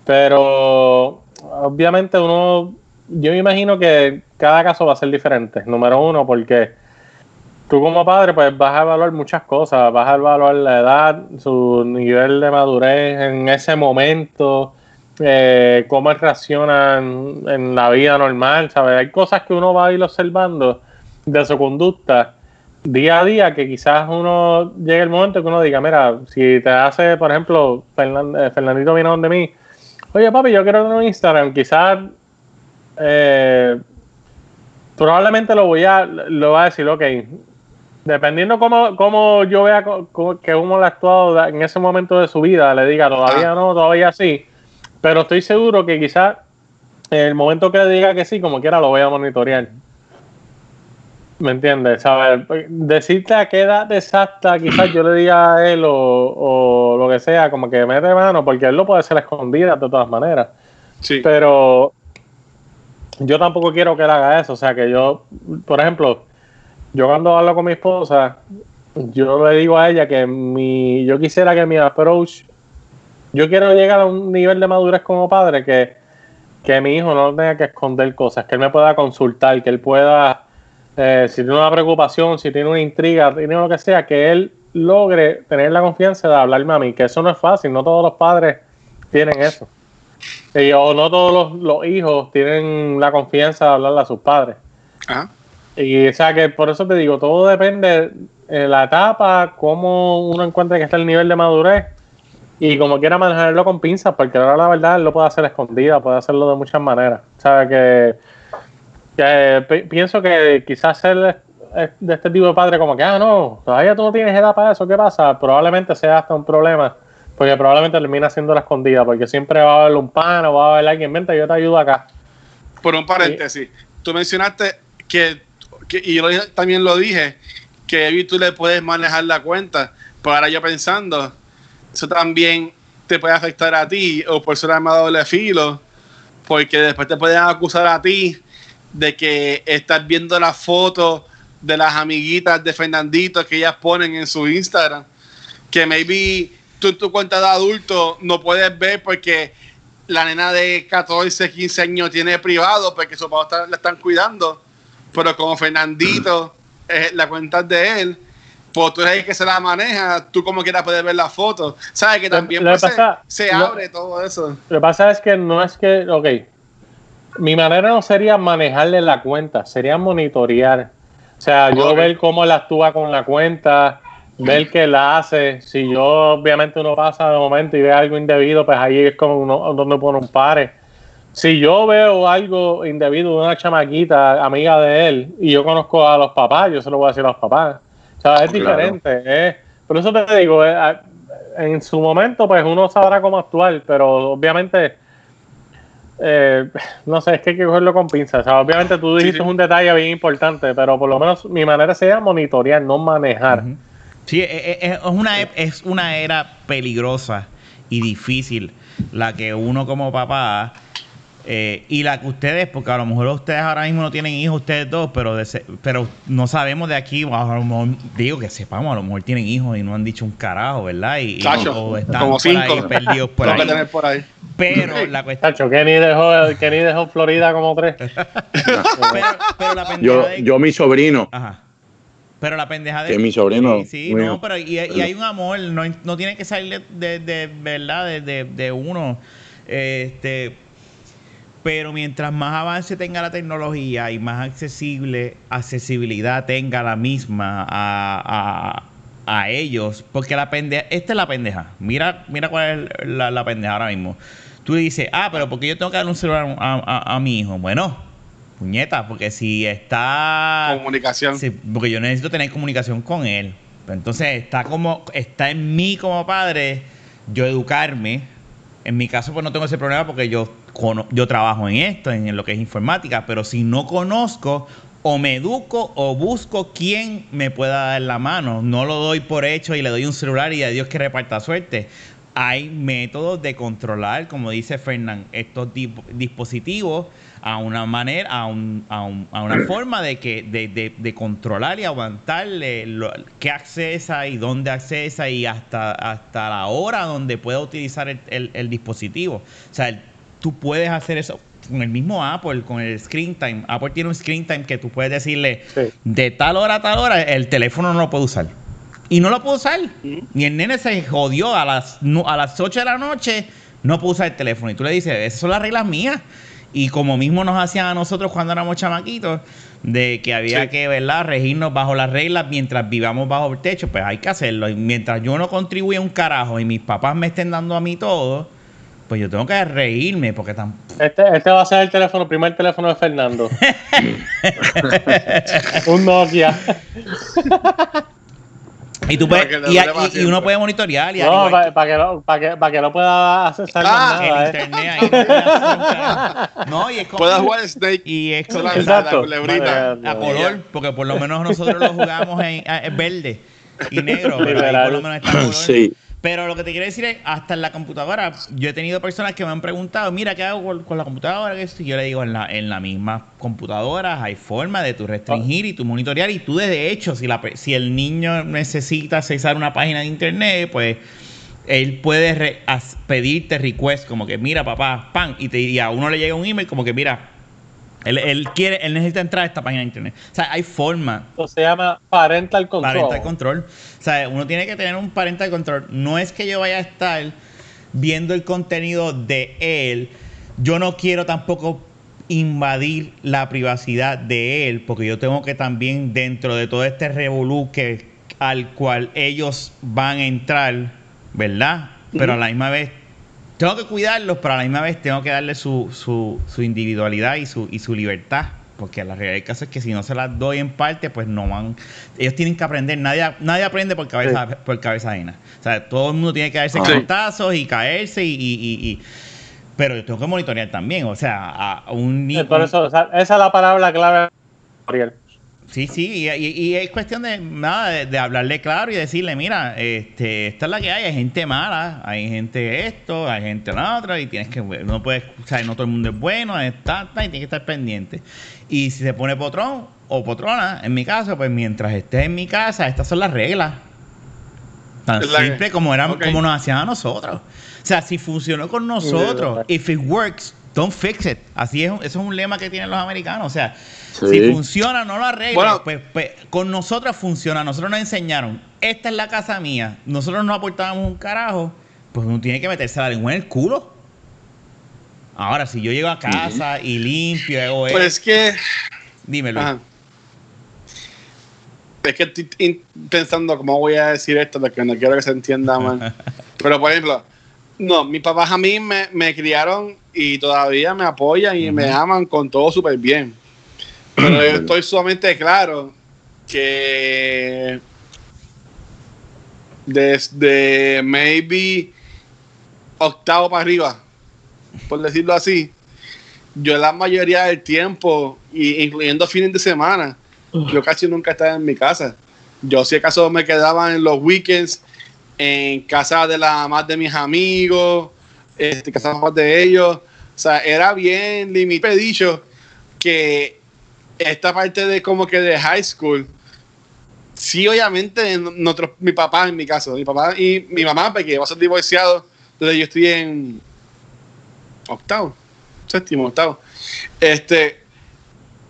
Pero obviamente uno, yo me imagino que cada caso va a ser diferente. Número uno, porque tú como padre, pues vas a evaluar muchas cosas, vas a evaluar la edad, su nivel de madurez en ese momento, eh, cómo él reacciona en, en la vida normal, ¿sabes? Hay cosas que uno va a ir observando de su conducta día a día que quizás uno llegue el momento que uno diga, mira, si te hace, por ejemplo, eh, Fernandito viene donde mí, oye papi, yo quiero tener un Instagram, quizás eh, probablemente lo voy a, lo va a decir, ok, dependiendo cómo, cómo yo vea que uno le ha actuado en ese momento de su vida, le diga todavía no, todavía sí, pero estoy seguro que quizás en el momento que le diga que sí, como quiera, lo voy a monitorear. ¿Me entiendes? ¿Sabes? Decirte a qué edad exacta quizás yo le diga a él o, o lo que sea, como que mete mano, porque él lo puede hacer a escondidas de todas maneras. Sí. Pero yo tampoco quiero que él haga eso. O sea, que yo, por ejemplo, yo cuando hablo con mi esposa, yo le digo a ella que mi, yo quisiera que mi approach, yo quiero llegar a un nivel de madurez como padre que que mi hijo no tenga que esconder cosas, que él me pueda consultar, que él pueda, eh, si tiene una preocupación, si tiene una intriga, tiene lo que sea, que él logre tener la confianza de hablarme a mí, que eso no es fácil, no todos los padres tienen eso. Y, o no todos los, los hijos tienen la confianza de hablarle a sus padres. Ajá. Y o sea que por eso te digo, todo depende de la etapa, cómo uno encuentra que está el nivel de madurez y como quiera manejarlo con pinzas, porque ahora la verdad él lo puede hacer escondida, puede hacerlo de muchas maneras. O sea que, que pi- pienso que quizás ser de este tipo de padre como que, ah, no, todavía tú no tienes edad para eso, ¿qué pasa? Probablemente sea hasta un problema, porque probablemente termina siendo la escondida, porque siempre va a haber un pan o va a haber alguien, vente, yo te ayudo acá. Por un paréntesis, tú mencionaste que, que- y yo también lo dije, que tú le puedes manejar la cuenta, pero ahora yo pensando, eso también te puede afectar a ti o por ser arma doble filo, porque después te pueden acusar a ti de que estás viendo las fotos de las amiguitas de Fernandito que ellas ponen en su Instagram, que maybe tú en tu cuenta de adulto no puedes ver porque la nena de 14, 15 años tiene privado porque papás están- la están cuidando, pero como Fernandito, eh, la cuenta es de él, pues tú eres el que se la maneja, tú como quieras puedes ver las fotos. ¿Sabes? Que también lo pues, se- lo- abre todo eso. Lo que pasa es que no es que, ok, mi manera no sería manejarle la cuenta, sería monitorear. O sea, yo ver cómo él actúa con la cuenta, ver qué la hace. Si yo, obviamente, uno pasa de momento y ve algo indebido, pues ahí es como uno, donde pone un pare. Si yo veo algo indebido de una chamaquita amiga de él y yo conozco a los papás, yo se lo voy a decir a los papás. Sea, es Claro. diferente. es- por eso te digo, eh, en su momento, pues uno sabrá cómo actuar, pero obviamente, eh, no sé, es que hay que cogerlo con pinzas. O sea, obviamente tú dijiste sí. un detalle bien importante, pero por lo menos mi manera sería monitorear, no manejar. Sí, e- e- es, es una, es una era peligrosa y difícil la que uno como papá eh, y la que ustedes, porque a lo mejor ustedes ahora mismo no tienen hijos, ustedes dos, pero de se- pero no sabemos de aquí, a lo mejor, digo que sepamos, a lo mejor tienen hijos y no han dicho un carajo, ¿verdad? Y, y- Chacho, o están como por cinco. ahí perdidos por (laughs) que ahí. tener por ahí. Pero la cuestión... Tacho, Kenny dejó, Kenny dejó Florida como tres. (laughs) Pero, pero la pendeja Yo, de- yo mi sobrino, Ajá. Pero la pendeja de. Que mi sobrino Sí, no, pero y, y hay un amor, no, no tiene que salir de, de, de- verdad, de, de- de uno. Este. Pero mientras más avance tenga la tecnología y más accesible, accesibilidad tenga la misma a, a- a ellos, porque la pendeja, esta es la pendeja. Mira, mira cuál es la, la pendeja ahora mismo. Tú dices, ah, pero porque yo tengo que dar un celular a, a- a mi hijo. Bueno, puñeta, porque si está Comunicación. Sí, porque yo necesito tener comunicación con él. Entonces está como, está en mí como padre, yo educarme. En mi caso, pues no tengo ese problema porque yo, yo trabajo en esto, en lo que es informática, pero si no conozco, o me educo o busco quién me pueda dar la mano. No lo doy por hecho y le doy un celular y a Dios que reparta suerte. Hay métodos de controlar, como dice Fernán, estos dispositivos a una manera, a, un- a un- a una (clears throat) forma de que de, de- de controlar y aguantarle lo, qué accesa y dónde accesa y hasta, hasta la hora donde pueda utilizar el, el- el dispositivo. O sea, el- tú puedes hacer eso con el mismo Apple, con el screen time. Apple tiene un screen time que tú puedes decirle Sí. de tal hora a tal hora el teléfono no lo puede usar. Y no lo puede usar. Y el nene se jodió a las, a las 8 de la noche, no puede usar el teléfono. Y tú le dices, esas son las reglas mías. Y como mismo nos hacían a nosotros cuando éramos chamaquitos, de que había Sí. que, ¿verdad?, regirnos bajo las reglas mientras vivamos bajo el techo, pues hay que hacerlo. Y mientras yo no contribuya un carajo y mis papás me estén dando a mí todo, pues yo tengo que reírme porque tan... Este, este va a ser el teléfono, el primer teléfono de Fernando. (laughs) un Nokia. Y, tú puedes, y, y- y uno puede monitorear y No, para que, no, pa' que, pa' que no pueda accesar Ah, nada. el ¿eh? internet ahí no hacer y es como... Puedes jugar Snake. Y es como- Solamente Exacto. la culebrita. Vale, a color, porque por lo menos nosotros lo jugamos en, en verde y negro, pero ahí por lo menos está color. sí. Pero lo que te quiero decir es, hasta en la computadora, yo he tenido personas que me han preguntado, mira, ¿qué hago con, la computadora? Y yo le digo, en la, en la misma computadora hay forma de tu restringir y tu monitorear y tú de hecho, si, si el niño necesita accesar una página de internet, pues él puede pedirte request como que mira papá, pan, y, te, y a uno le llega un email como que mira, él, él quiere, él necesita entrar a esta página de internet. O sea, hay forma Esto se llama parental control. parental control. O sea, uno tiene que tener un parental control. No es que yo vaya a estar viendo el contenido de él. Yo no quiero tampoco invadir la privacidad de él, porque yo tengo que también dentro de todo este revolú que al cual ellos van a entrar, ¿verdad? Pero a la misma vez tengo que cuidarlos, pero a la misma vez tengo que darle su, su, su individualidad y su, y su libertad. Porque la realidad del caso es que si no se las doy en parte, pues no van. Ellos tienen que aprender. Nadie, nadie aprende por cabeza, por cabeza ajena. O sea, todo el mundo tiene que darse cantazos y caerse y, y- y- y- Pero yo tengo que monitorear también. O sea, a, un niño. Por eso, o sea, esa es la palabra clave. Ariel. Sí, sí, y, y- y es cuestión de nada, de, de hablarle claro y decirle, mira, este, esta es la que hay, hay gente mala, hay gente esto, hay gente la otra, y tienes que, no puedes, o sea, no todo el mundo es bueno, es tanta, y tienes que estar pendiente. Y si se pone potrón o potrona, en mi caso, pues mientras estés en mi casa, estas son las reglas. Tan la que- simple como eran, como nos hacían a nosotros. O sea, si funcionó con nosotros, if it works, don't fix it. Así es, eso es un lema que tienen los americanos. O sea, Sí. si funciona, no lo arregles. Bueno. pues, pues, con nosotros funciona. Nosotros nos enseñaron, esta es la casa mía. Nosotros no aportábamos un carajo. Pues uno tiene que meterse la lengua en el culo. Ahora, si yo llego a casa y limpio, hago Pero esto, es que. dímelo. Ajá. Es que estoy pensando cómo voy a decir esto, porque no quiero que se entienda mal. (laughs) Pero, por ejemplo, no, mis papás a mí me, me criaron y todavía me apoyan y me aman con todo súper bien. Pero yo estoy sumamente claro que desde maybe octavo para arriba, por decirlo así, yo la mayoría del tiempo, y incluyendo fines de semana, yo casi nunca estaba en mi casa. Yo si acaso me quedaba en los weekends en casa de la más de mis amigos, este, casa más de ellos. O sea, era bien limitado. He dicho que esta parte de como que de high school, sí, obviamente, nosotros, mi papá en mi caso, mi papá y mi mamá, porque va a ser divorciado desde yo estoy en octavo, séptimo, octavo. Este,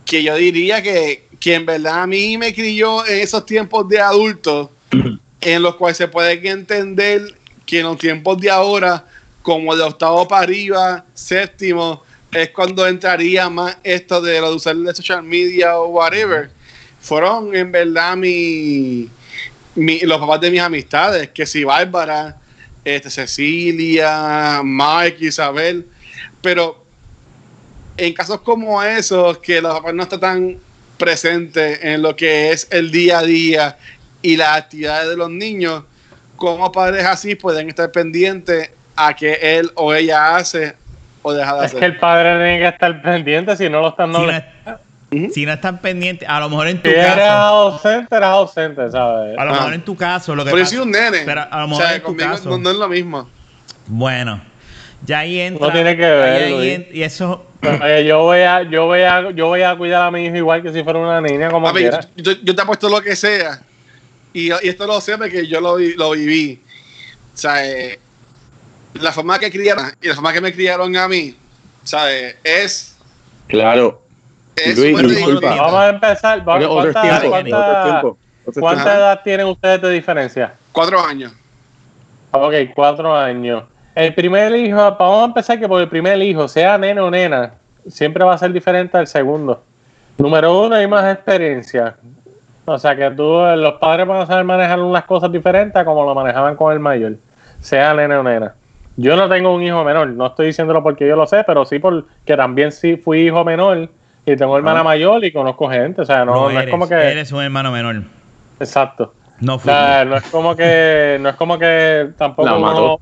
que yo diría que, que en verdad a mí me crió en esos tiempos de adultos (clears throat) en los cuales se puede entender que en los tiempos de ahora, como de octavo para arriba, séptimo, es cuando entraría más esto de lo de usar de social media o whatever. Fueron en verdad mi, los papás de mis amistades, que si Bárbara, este, Cecilia, Mike, Isabel, pero en casos como esos, que los papás no están tan presentes en lo que es el día a día y las actividades de los niños, como padres así pueden estar pendientes a que él o ella hace o deja de Es que hacer. el padre tiene que estar pendiente si no lo están Si no, no es- si no están pendientes, a lo mejor en tu Si eres caso, ausente, eres ausente, ¿sabes? a lo Ah. mejor en tu caso, lo que Pero yo pasa- soy un nene. Pero a lo o mejor sea, en tu conmigo caso- no, no es lo mismo. Bueno, ya ahí entra. No tiene que ver, ahí Luis. en- y eso, Oye, yo voy a, yo voy a, yo voy a cuidar a mi hijo igual que si fuera una niña, como Papi, quiera. yo, yo te apuesto lo que sea. Y, y esto lo sé porque yo lo, lo viví. O sea, eh, la forma que criaron y la forma que me criaron a mí, ¿sabes? Es, Claro. es Luis, disculpa. Vamos a empezar. Otro ¿Cuánta, tiempo, cuánta- tiempo, cuánta edad tienen ustedes de diferencia? Cuatro años. Ok, cuatro años. El primer hijo, vamos a empezar que por el primer hijo, sea nene o nena, siempre va a ser diferente al segundo. Número uno, hay más experiencia. O sea que tú, los padres van a saber manejar unas cosas diferentes a como lo manejaban con el mayor, sea nene o nena. Yo no tengo un hijo menor, no estoy diciéndolo porque yo lo sé, pero sí porque también sí fui hijo menor y tengo hermana Ah. mayor y conozco gente. O sea, no, no, eres, es como que. eres un hermano menor. Exacto. No O fui. sea, no es como que, no es como que tampoco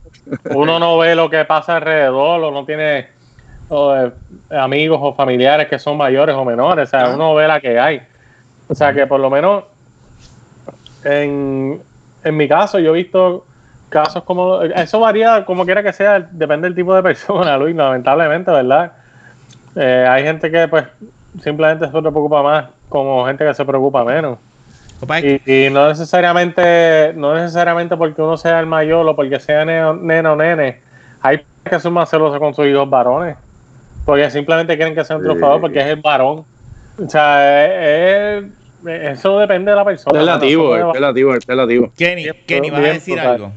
uno, no ve lo que pasa alrededor o no tiene o, eh, amigos o familiares que son mayores o menores. O sea, Ajá. uno ve la que hay. O sea, que por lo menos en, en mi caso yo he visto casos como... Eso varía como quiera que sea, depende del tipo de persona, (laughs) Luis, lamentablemente, ¿verdad? Eh, hay gente que pues simplemente se preocupa más como gente que se preocupa menos. Y, y no necesariamente, no necesariamente porque uno sea el mayor o porque sea neno, neno o nene, hay que ser más celosos con sus hijos varones. Porque simplemente quieren que sea un Sí. triunfador porque es el varón. O sea, es- es- eso depende de la persona. relativo, es relativo, es relativo. Kenny, Kenny, vas a decir algo.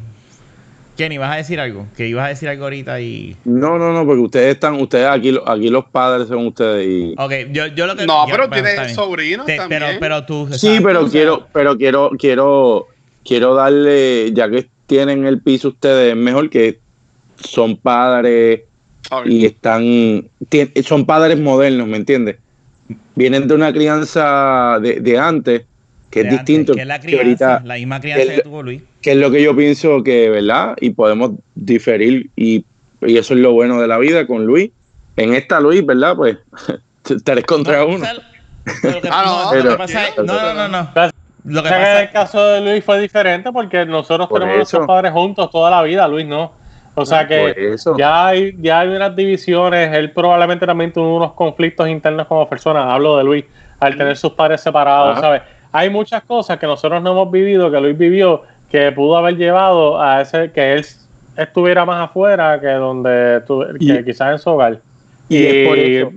Kenny, vas a decir algo. Que ibas a decir algo ahorita y. No, no, no, porque ustedes están, ustedes aquí, aquí los padres son ustedes y. Ok, yo, yo lo que. No, ya, pero bueno, está tiene bien. sobrinos Te- también. pero, pero tú. Sí, pero quiero, pero quiero, quiero, quiero darle, ya que tienen el piso ustedes, es mejor que son padres y están, tien- son padres modernos, ¿me entiendes? Vienen de una crianza de, de antes, que es antes, distinto, Que es la que crianza, ahorita, la misma crianza que- que tuvo Luis. Que es lo que yo pienso que, ¿verdad? Y podemos diferir y, y eso es lo bueno de la vida con Luis. En esta Luis, ¿verdad? Pues (laughs) tres contra No, uno. Ah, no, no, lo que pero- pasa es. pero- No, no, no, no. Pero- Lo que pasa el caso de Luis fue diferente porque nosotros Por tenemos nuestros padres juntos toda la vida, Luis no. O sea Por que eso. ya hay, ya hay unas divisiones, él probablemente también tuvo unos conflictos internos como persona, hablo de Luis, al tener sus padres separados, Ajá. ¿sabes? Hay muchas cosas que nosotros no hemos vivido, que Luis vivió, que pudo haber llevado a ese, que él estuviera más afuera que donde tu- que Y- quizás en su hogar. Y es por eso.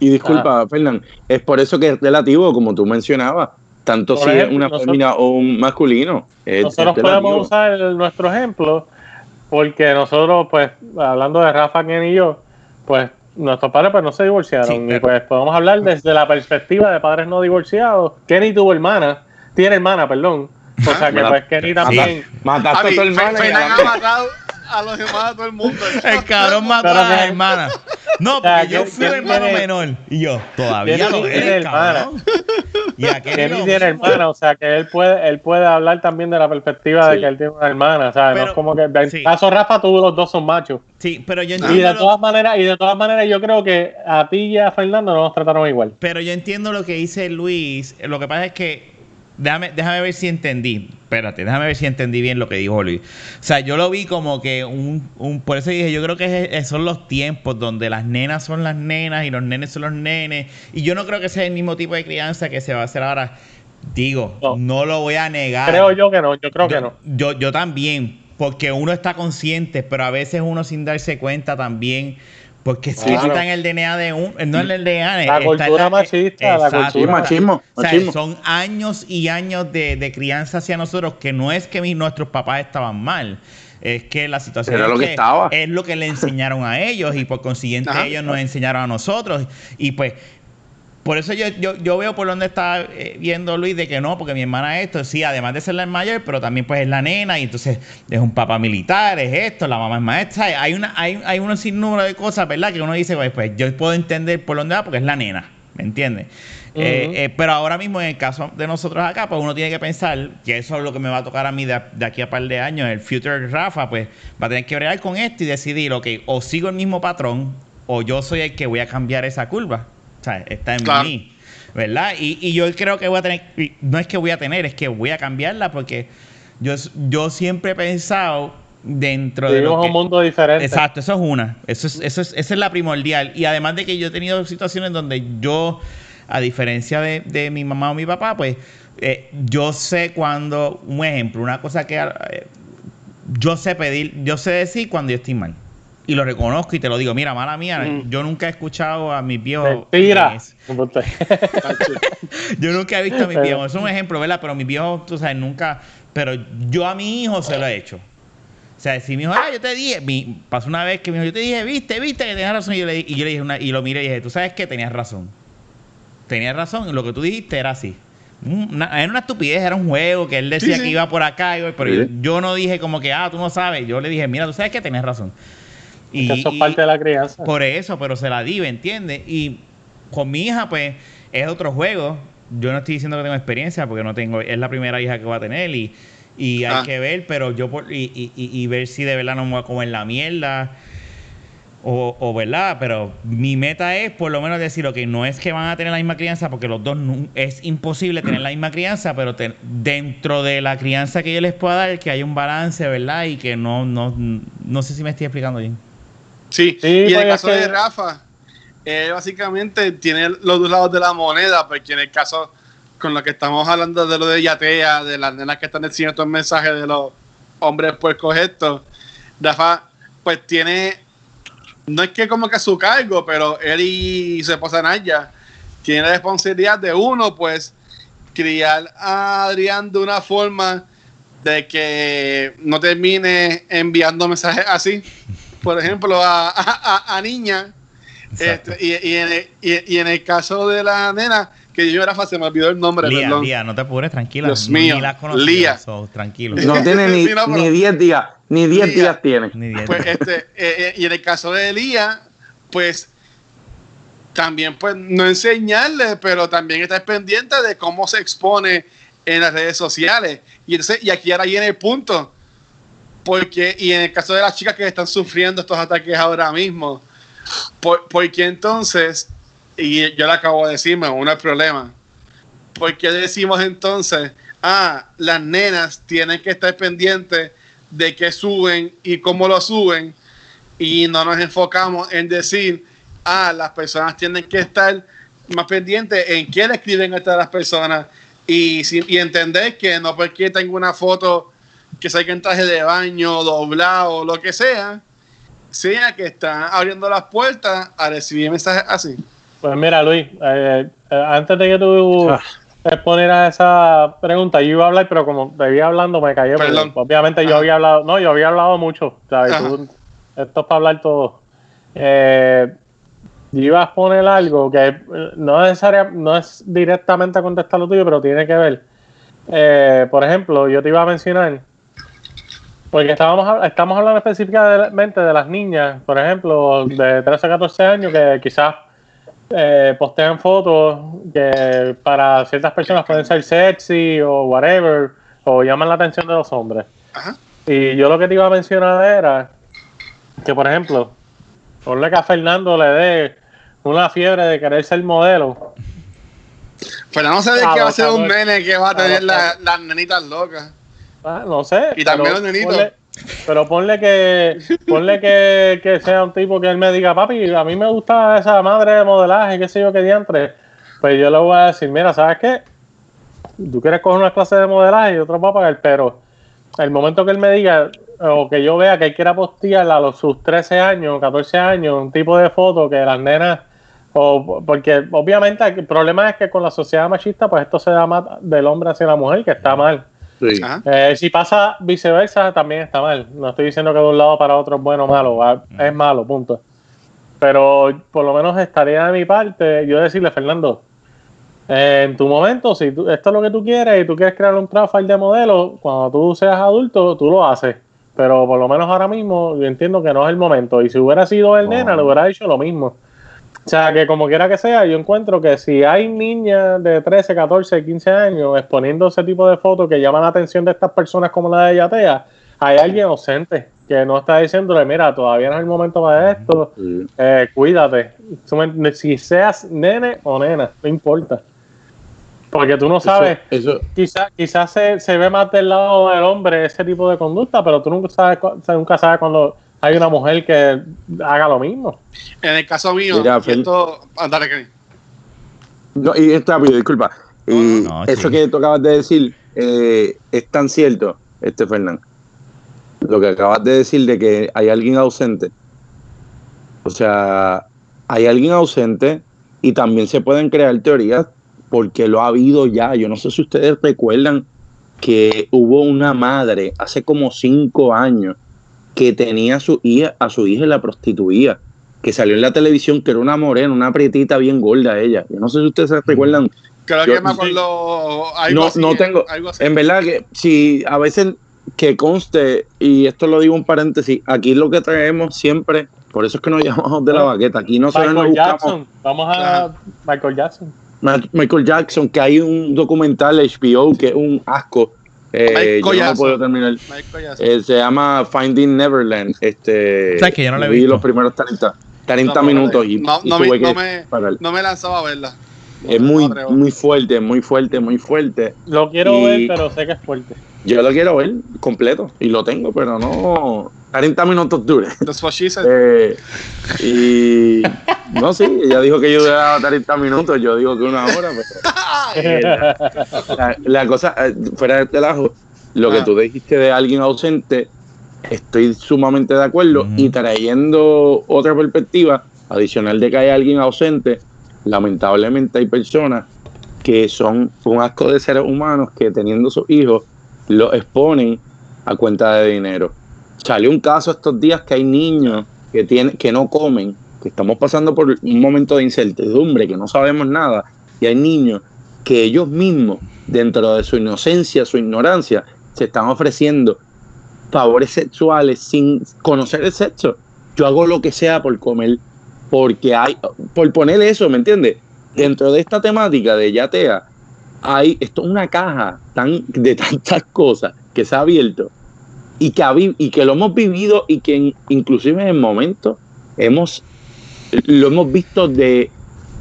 Y disculpa, Fernán, es por eso que es relativo, como tú mencionabas, tanto Por si ejemplo, es una nosotros- femina o un masculino. Es, nosotros es podemos usar nuestro ejemplo porque nosotros, pues, hablando de Rafa, Ken y yo, pues nuestros padres pues no se divorciaron Sí, y pues podemos hablar desde la perspectiva de padres no divorciados. Kenny tuvo hermana, tiene hermana, perdón. O sea que pues Kenny también... Mataste a tu hermana. y Fernan ha matado a los hermanos de todo el mundo. (laughs) El cabrón mató a las hermanas. No, O sea, porque yo fui el hermano tiene- menor. Y yo, todavía Kenny lo tiene eres, hermana. cabrón. Y aquel Kenny lo tiene hermana, o sea que él puede, él puede hablar también de la perspectiva de que él tiene una hermana, ¿sabes? no Pero- es como que en sí. el caso de Rafa, tú los dos son machos. Sí, pero yo Y entiendo. de lo- todas maneras, y de todas maneras, yo creo que a ti y a Fernando no nos trataron igual. Pero yo entiendo lo que dice Luis. Lo que pasa es que. Déjame, déjame ver si entendí. Espérate, déjame ver si entendí bien lo que dijo Luis. O sea, yo lo vi como que un. un por eso dije, yo creo que es- son los tiempos donde las nenas son las nenas y los nenes son los nenes. Y yo no creo que sea el mismo tipo de crianza que se va a hacer ahora. Digo, no, No. lo voy a negar. Creo yo que no, yo creo que no. Yo, yo también, porque uno está consciente, pero a veces uno sin darse cuenta también, porque si Claro. en el DNA de uno, no en el DNA, La cultura machista, la Exacto. Sí, cultura- machismo, O sea, son años y años de, de crianza hacia nosotros que no es que mis, nuestros papás estaban mal. Es que la situación Era es, lo que estaba. es lo que le enseñaron a ellos y por consiguiente Ajá. ellos nos enseñaron a nosotros. Y pues, por eso yo, yo, yo veo por dónde está eh, viendo Luis de que no, porque mi hermana esto, sí, además de ser la mayor, pero también pues es la nena y entonces es un papá militar, es esto, la mamá es maestra. Hay una hay, hay un sinnúmero de cosas, ¿verdad? Que uno dice, pues, pues yo puedo entender por dónde va porque es la nena, ¿me entiendes? Eh, eh, pero ahora mismo en el caso de nosotros acá, pues uno tiene que pensar que eso es lo que me va a tocar a mí de, de aquí a par de años, el future Rafa, pues va a tener que bregar con esto y decidir, ok, o sigo el mismo patrón o yo soy el que voy a cambiar esa curva. O sea, está en Claro. mí. ¿Verdad? Y, y yo creo que voy a tener, no es que voy a tener, es que voy a cambiarla porque yo, yo siempre he pensado dentro de lo Vivimos un mundo diferente. Exacto, eso es una. Eso es, eso es, esa es la primordial. Y además de que yo he tenido situaciones donde yo, a diferencia de, de mi mamá o mi papá, pues eh, yo sé cuando, un ejemplo, una cosa que eh, yo sé pedir, yo sé decir cuando yo estoy mal. Y lo reconozco y te lo digo, mira, mala mía, Mm. yo nunca he escuchado a mis viejos. Mentira. en eso. Yo nunca he visto a mis viejos. Es un ejemplo, ¿verdad? Pero mis viejos, tú sabes, nunca. Pero yo a mi hijo se lo he hecho. O sea, si mi hijo, ah, yo te dije, mi- pasó una vez que mi hijo, yo te dije, viste, viste que tenías razón. Y yo le, y yo le dije, una, y lo miré y dije, tú sabes que tenías razón. Tenías razón, lo que tú dijiste era así. Una- era una estupidez, era un juego que él decía Sí, sí. que iba por acá, pero Sí. yo, yo no dije como que, ah, tú no sabes. Yo le dije, mira, tú sabes que tenías razón. Que eso es y- parte de la crianza. por eso, pero se la di, ¿me entiendes? Y con mi hija, pues, es otro juego. Yo no estoy diciendo que tengo experiencia porque no tengo, es la primera hija que voy a tener y, y hay Ah. que ver, pero yo por, y, y- y- y ver si de verdad no me voy a comer la mierda. O, o verdad, pero mi meta es por lo menos decir, ok, no es que van a tener la misma crianza, porque los dos nu- es imposible tener la misma crianza, pero te- dentro de la crianza que yo les pueda dar, que haya un balance, ¿verdad? Y que no, no, no sé si me estoy explicando bien. Sí, Sí, y en pues el es caso que- de Rafa, eh, básicamente tiene los dos lados de la moneda, porque en el caso con lo que estamos hablando de lo de Yatea, de las nenas que están diciendo estos mensajes de los hombres puercos estos, Rafa, pues tiene, no es que como que a su cargo, pero él y su esposa Naya tiene la responsabilidad de uno, pues, criar a Adrián de una forma de que no termine enviando mensajes así, por ejemplo, a, a, a niña. Este, y, y en el, y- y en el caso de la nena, que yo Rafa se me olvidó el nombre, Lía, perdón. Lía, no te apures, tranquila. Dios Ni mío, las conocía, Lía. so, tranquilo. No (laughs) tiene ni Sí, no, pero- ni 10 días, ni 10 Día. días tiene. Ni diez. Pues este, eh, eh, y en el caso de Elías, pues también pues no enseñarle, pero también estar pendiente de cómo se expone en las redes sociales. Y entonces, y aquí ahora viene el punto. Porque, y en el caso de las chicas que están sufriendo estos ataques ahora mismo, por, porque entonces, y yo le acabo de decirme, uno es problema. ¿Por qué decimos entonces, ah, las nenas tienen que estar pendientes de qué suben y cómo lo suben? Y no nos enfocamos en decir, ah, las personas tienen que estar más pendientes en qué le escriben a las personas y, y entender que no porque tengo una foto que salga en traje de baño, doblado, lo que sea, sea que están abriendo las puertas a recibir mensajes así. Pues mira, Luis, eh, eh, antes de que tú Ah. esa pregunta, yo iba a hablar, pero como te iba hablando, me callé. porque Perdón. obviamente yo había hablado, no, yo había hablado mucho. ¿sabes? Tú- esto es para hablar todo. Eh, yo iba a exponer algo que no, es necesaria- no es directamente a contestar lo tuyo, pero tiene que ver. Eh, por ejemplo, yo te iba a mencionar, porque estábamos, estamos hablando específicamente de las niñas, por ejemplo, de 13 a 14 años, que quizás eh, postean fotos que para ciertas personas pueden ser sexy o whatever, o llaman la atención de los hombres. Ajá. Y yo lo que te iba a mencionar era que, por ejemplo, ponle que a Fernando le dé una fiebre de querer ser modelo. De Ah, qué va a ser un nene que va a tener los la- las nenitas locas. Ah, no sé. Y también pero los nenitos. ponle- pero ponle que ponle que, que sea un tipo que él me diga, papi, a mí me gusta esa madre de modelaje, qué sé yo, qué diantre. Pues yo le voy a decir, mira, ¿sabes qué? Tú quieres coger una clase de modelaje y otro va a pagar, pero el momento que él me diga, o que yo vea que él quiera postear a los sus 13 años, 14 años, un tipo de foto que las nenas, o porque obviamente el problema es que con la sociedad machista, pues esto se da más del hombre hacia la mujer, que está mal. Sí. Eh, si pasa viceversa, también está mal. No estoy diciendo que de un lado para otro es bueno o malo, es malo, punto. Pero por lo menos estaría de mi parte yo decirle, Fernando, eh, en tu momento, si tú- esto es lo que tú quieres y tú quieres crear un profile de modelo, cuando tú seas adulto, tú lo haces. Pero por lo menos ahora mismo yo entiendo que no es el momento. Y si hubiera sido el Oh. nena, le hubiera dicho lo mismo. O sea, que como quiera que sea, yo encuentro que si hay niñas de 13, 14, 15 años exponiendo ese tipo de fotos que llaman la atención de estas personas como la de Yatea, hay alguien ausente que no está diciéndole, mira, todavía no es el momento para esto, eh, cuídate. Si seas nene o nena, no importa. Porque tú no sabes, quizás quizás se, se ve más del lado del hombre ese tipo de conducta, pero tú nunca sabes, nunca sabes cuando hay una mujer que haga lo mismo. En el caso mío, Mira, y esto, andale, Kenny. No, y es rápido, disculpa. Y No, no, eso sí. que tú acabas de decir eh, es tan cierto, este Fernán. Lo que acabas de decir de que hay alguien ausente. O sea, hay alguien ausente y también se pueden crear teorías porque lo ha habido ya. Yo no sé si ustedes recuerdan que hubo una madre hace como cinco años que tenía a su hija, a su hija y la prostituía, que salió en la televisión, que era una morena, una prietita bien gorda ella. Yo no sé si ustedes se recuerdan. Creo Yo- que me acuerdo algo No, así, no tengo. algo así. En verdad que si a veces que conste, y esto lo digo en paréntesis, aquí lo que traemos siempre, por eso es que nos (laughs) llamamos de la baqueta, aquí no Michael buscamos Jackson, vamos a Ajá. Michael Jackson. Michael Jackson, que hay un documental HBO que es un asco. Eh, yo no puedo terminar. Eh, se llama Finding Neverland. Este, O sea, que yo no he vi los primeros 30, 30 No, minutos y, no, y no tuve me, que no, me, no me lanzaba a verla. Es muy, muy fuerte, muy fuerte, muy fuerte. Lo quiero Y- ver, pero sé que es fuerte. Yo lo quiero ver completo y lo tengo, pero no 40 minutos dure. Eh, y no, sí, ella dijo que yo duraba 30 minutos, yo digo que una hora, pero la, la- la cosa, eh, fuera del relajo, lo que Ah. tú dijiste de alguien ausente, estoy sumamente de acuerdo. Y trayendo otra perspectiva, adicional de que hay alguien ausente, lamentablemente hay personas que son un asco de seres humanos que teniendo sus hijos los exponen a cuenta de dinero. Salió un caso estos días que hay niños que, tienen, que no comen, que estamos pasando por un momento de incertidumbre, que no sabemos nada, y hay niños que ellos mismos, dentro de su inocencia, su ignorancia, se están ofreciendo favores sexuales sin conocer el sexo. Yo hago lo que sea por comer, porque hay, por poner eso, ¿me entiendes? Dentro de esta temática de yatea, hay, esto es una caja tan, de tantas cosas que se ha abierto y que, ha y que lo hemos vivido y que en- inclusive en momentos hemos, lo hemos visto de,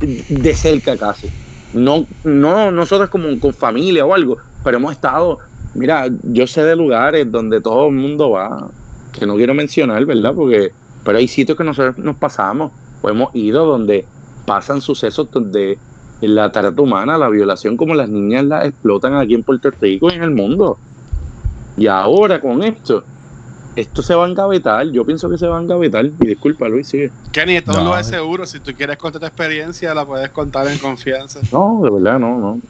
de cerca casi. No, no nosotros como con familia o algo, pero hemos estado, mira, yo sé de lugares donde todo el mundo va, que no quiero mencionar, ¿verdad? Porque, pero hay sitios que nosotros nos pasamos o hemos ido donde pasan sucesos donde la trata humana, la violación, como las niñas la explotan aquí en Puerto Rico y en el mundo. Y ahora con esto, esto se va a engavetar, yo pienso que se va a engavetar, y disculpa Luis, sigue. Kenny, esto No. no es seguro. Si tú quieres contar tu experiencia, la puedes contar en confianza. No, de verdad, no, no.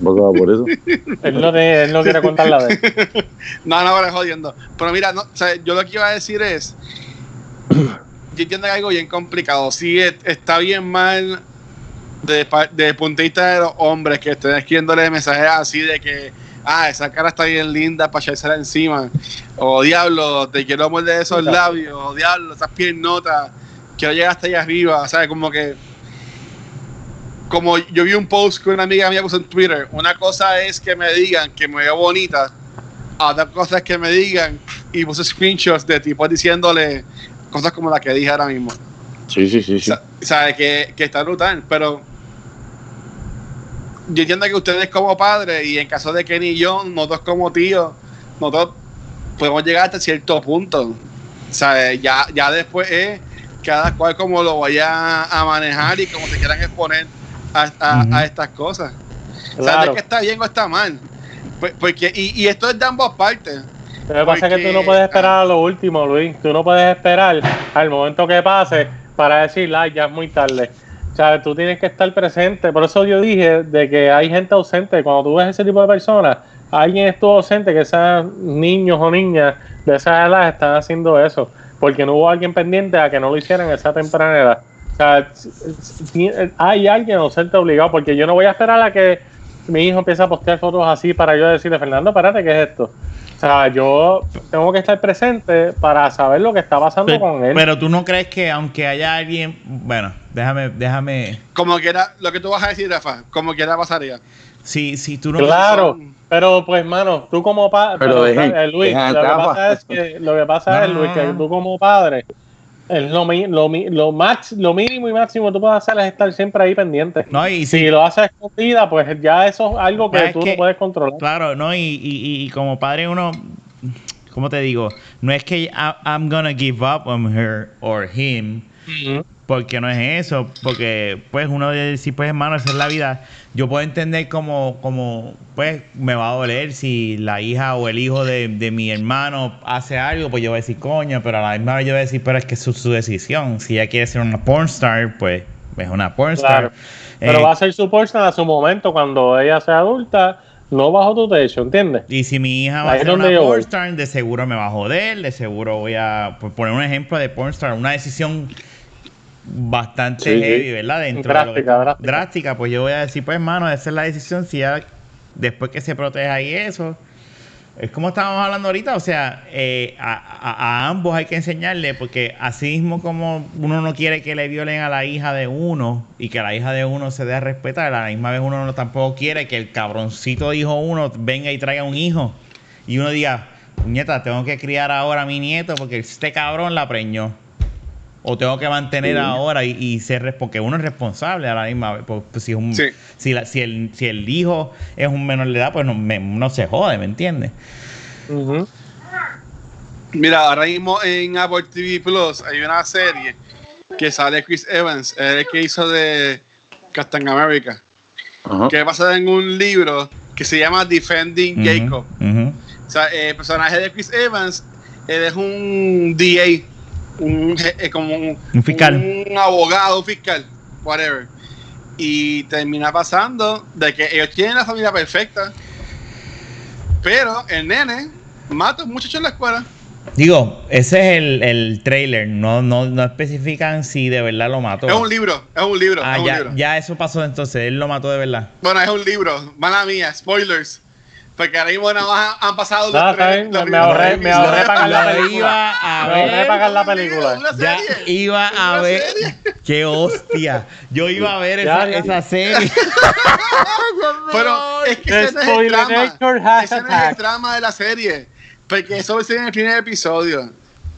No por eso. Él no, tiene- él no quiere contar la de él. No, no, ahora jodiendo. Pero mira, no, o sea, yo lo que iba a decir es. Yo entiendo que es algo bien complicado. Sí, es- está bien mal de, pa- de punto de vista de los hombres que estén escribiéndole mensajes así de que, ah, esa cara está bien linda para echársela encima. O diablo, te quiero morder esos labios. O diablo, esas piernotas. Quiero llegar hasta allá arriba. ¿Sabes? Como que. Como yo vi un post que una amiga mía puso en Twitter. Una cosa es que me digan que me veo bonita. Otra cosa es que me digan. Y puse screenshots de tipos diciéndole cosas como la que dije ahora mismo. Sí, sí, sí, sí. Sabe que, que está brutal, pero yo entiendo que ustedes como padres y en caso de Kenny y yo, nosotros como tíos, nosotros podemos llegar hasta cierto punto. ¿Sabe? Ya, ya después es cada cual como lo vaya a manejar y como se quieran exponer a, a- Ujú. a estas cosas. ¿Sabes que está bien o está mal? Pues- Porque, y, y esto es de ambas partes. Lo que pasa es que tú no puedes esperar a lo último, Luis. Tú no puedes esperar al momento que pase para decir, ay, ya es muy tarde. O sea, tú tienes que estar presente. Por eso yo dije de que hay gente ausente. Cuando tú ves ese tipo de personas, alguien estuvo ausente, que sean niños o niñas de esa edad están haciendo eso. Porque no hubo alguien pendiente a que no lo hicieran en esa temprana edad. O sea, hay alguien ausente obligado. Porque yo no voy a esperar a que mi hijo empiece a postear fotos así para yo decirle, Fernando, espérate, ¿qué es esto? O sea, yo tengo que estar presente para saber lo que está pasando Pero, con él. pero tú no crees que aunque haya alguien, bueno, déjame, déjame, Como quiera, lo que tú vas a decir, Rafa, como quiera pasaría. si, si tú no claro, pero pues, mano, tú como padre, eh, Luis, lo que pasa es que, lo que pasa No, es, no, Luis, no, que tú como padre, es lo, lo, lo, max, lo mínimo y máximo que tú puedes hacer es estar siempre ahí pendiente. no y Si si lo haces escondida, pues ya eso es algo que tú que- no puedes controlar. Claro, no, y, y, y- como padre uno, ¿cómo te digo? No es que I- I'm gonna give up on her or him. Porque no es eso, porque pues uno debe decir, pues hermano, esa es la vida. Yo puedo entender como, como pues me va a doler si la hija o el hijo de, de mi hermano hace algo, pues yo voy a decir coño, pero a la misma vez yo voy a decir, pero es que es su, su decisión. Si ella quiere ser una pornstar, pues es una pornstar. Claro. Pero Eh, va a ser su portion a su momento cuando ella sea adulta, no bajo tu techo, ¿entiendes? Y si mi hija va Ahí a ser una pornstar, de seguro me va a joder, de seguro voy a por poner un ejemplo de pornstar, una decisión bastante Sí, heavy, ¿verdad? Dentro de lo que- Drástica, drástica. drástica, pues yo voy a decir, pues hermano, esa es la decisión, si ya después que se proteja y eso, es como estábamos hablando ahorita, o sea, eh, a, a- a ambos hay que enseñarle, porque así mismo como uno no quiere que le violen a la hija de uno y que la hija de uno se dé a respetar, a la misma vez uno no tampoco quiere que el cabroncito de hijo uno venga y traiga un hijo y uno diga, nieta, tengo que criar ahora a mi nieto porque este cabrón la preñó. O tengo que mantener Sí. ahora y, y ser porque uno es responsable a la misma vez. Pues, pues, si, es un- Sí. si, la- si, el, si el hijo es un menor de edad, pues no, me- no se jode, ¿me entiendes? Mira, ahora mismo en Apple TV Plus hay una serie que sale Chris Evans, el que hizo de Captain America. Que es basada en un libro que se llama Defending Ujú, Jacob. ujú. O sea, el personaje de Chris Evans, él es un DA, un, eh, como un, Un fiscal. un abogado fiscal, whatever. Y termina pasando de que ellos tienen la familia perfecta, pero el nene mata a un muchacho en la escuela. Digo, ese es el, el trailer. No, no, no especifican si de verdad lo mató. Es un libro, es un libro, Ah, es un ya, libro. ya eso pasó entonces. Él lo mató de verdad. Bueno, es un libro, mala mía, spoilers. Porque ahora mismo nada más han pasado los está tres- los me ahorré- me ahorré pagar la Lo película. iba a Me ahorré ver. pagar la película. una Ya serie. iba a una ver. serie. ¡Qué hostia! Yo iba a ver esa, esa serie. (laughs) Pero es que ese no es el has Ese no es el trama de la serie. Porque eso va a ser en el primer episodio.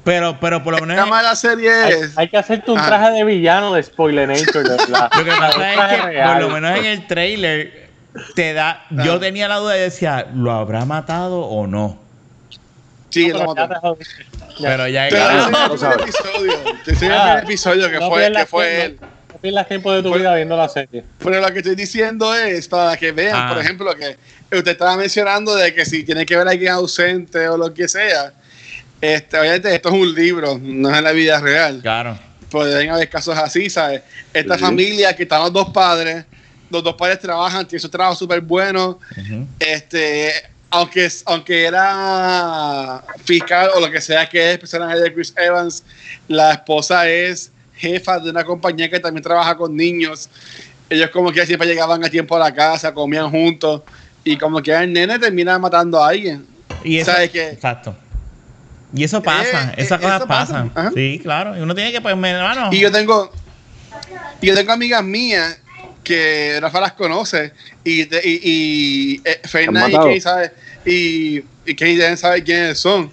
Pero, pero por lo El menos. trama de la serie Hay, es. hay que hacerte un Ah. traje de villano de Spoilinator, de verdad. Lo que pasa es que, real. por lo menos en el trailer, te da. Yo Ah. tenía la duda y decía, ¿lo habrá matado o no? Sí, No, lo pero ya mató. te jodiste. Ya. Pero ya. El (laughs) episodio. Te enseño en el Ah, episodio que no fue, que fue él. No pierdas tiempo de tu Fue- vida viendo la serie. Pero lo que estoy diciendo es para que vean, Ah. por ejemplo, que usted estaba mencionando de que si tiene que ver a alguien ausente o lo que sea, este, obviamente esto es un libro, no es en la vida real. Claro. Pueden haber casos así, ¿sabes? Esta Sí. familia que están los dos padres, los dos padres trabajan, tienen su trabajo súper bueno, este, aunque, aunque era fiscal o lo que sea que es personaje de Chris Evans, la esposa es jefa de una compañía que también trabaja con niños. Ellos como que siempre llegaban a tiempo a la casa, comían juntos y como que el nene termina matando a alguien. Y eso, ¿Sabes qué? Exacto. Y eso pasa, Eh, esas eh, cosas pasa. pasan. Sí, claro. Y uno tiene que, pues, hermano. Y yo tengo, y yo tengo amigas mías que Rafa las conoce y, y, y eh, y? Kay sabe y, y Kay deben saber quiénes son.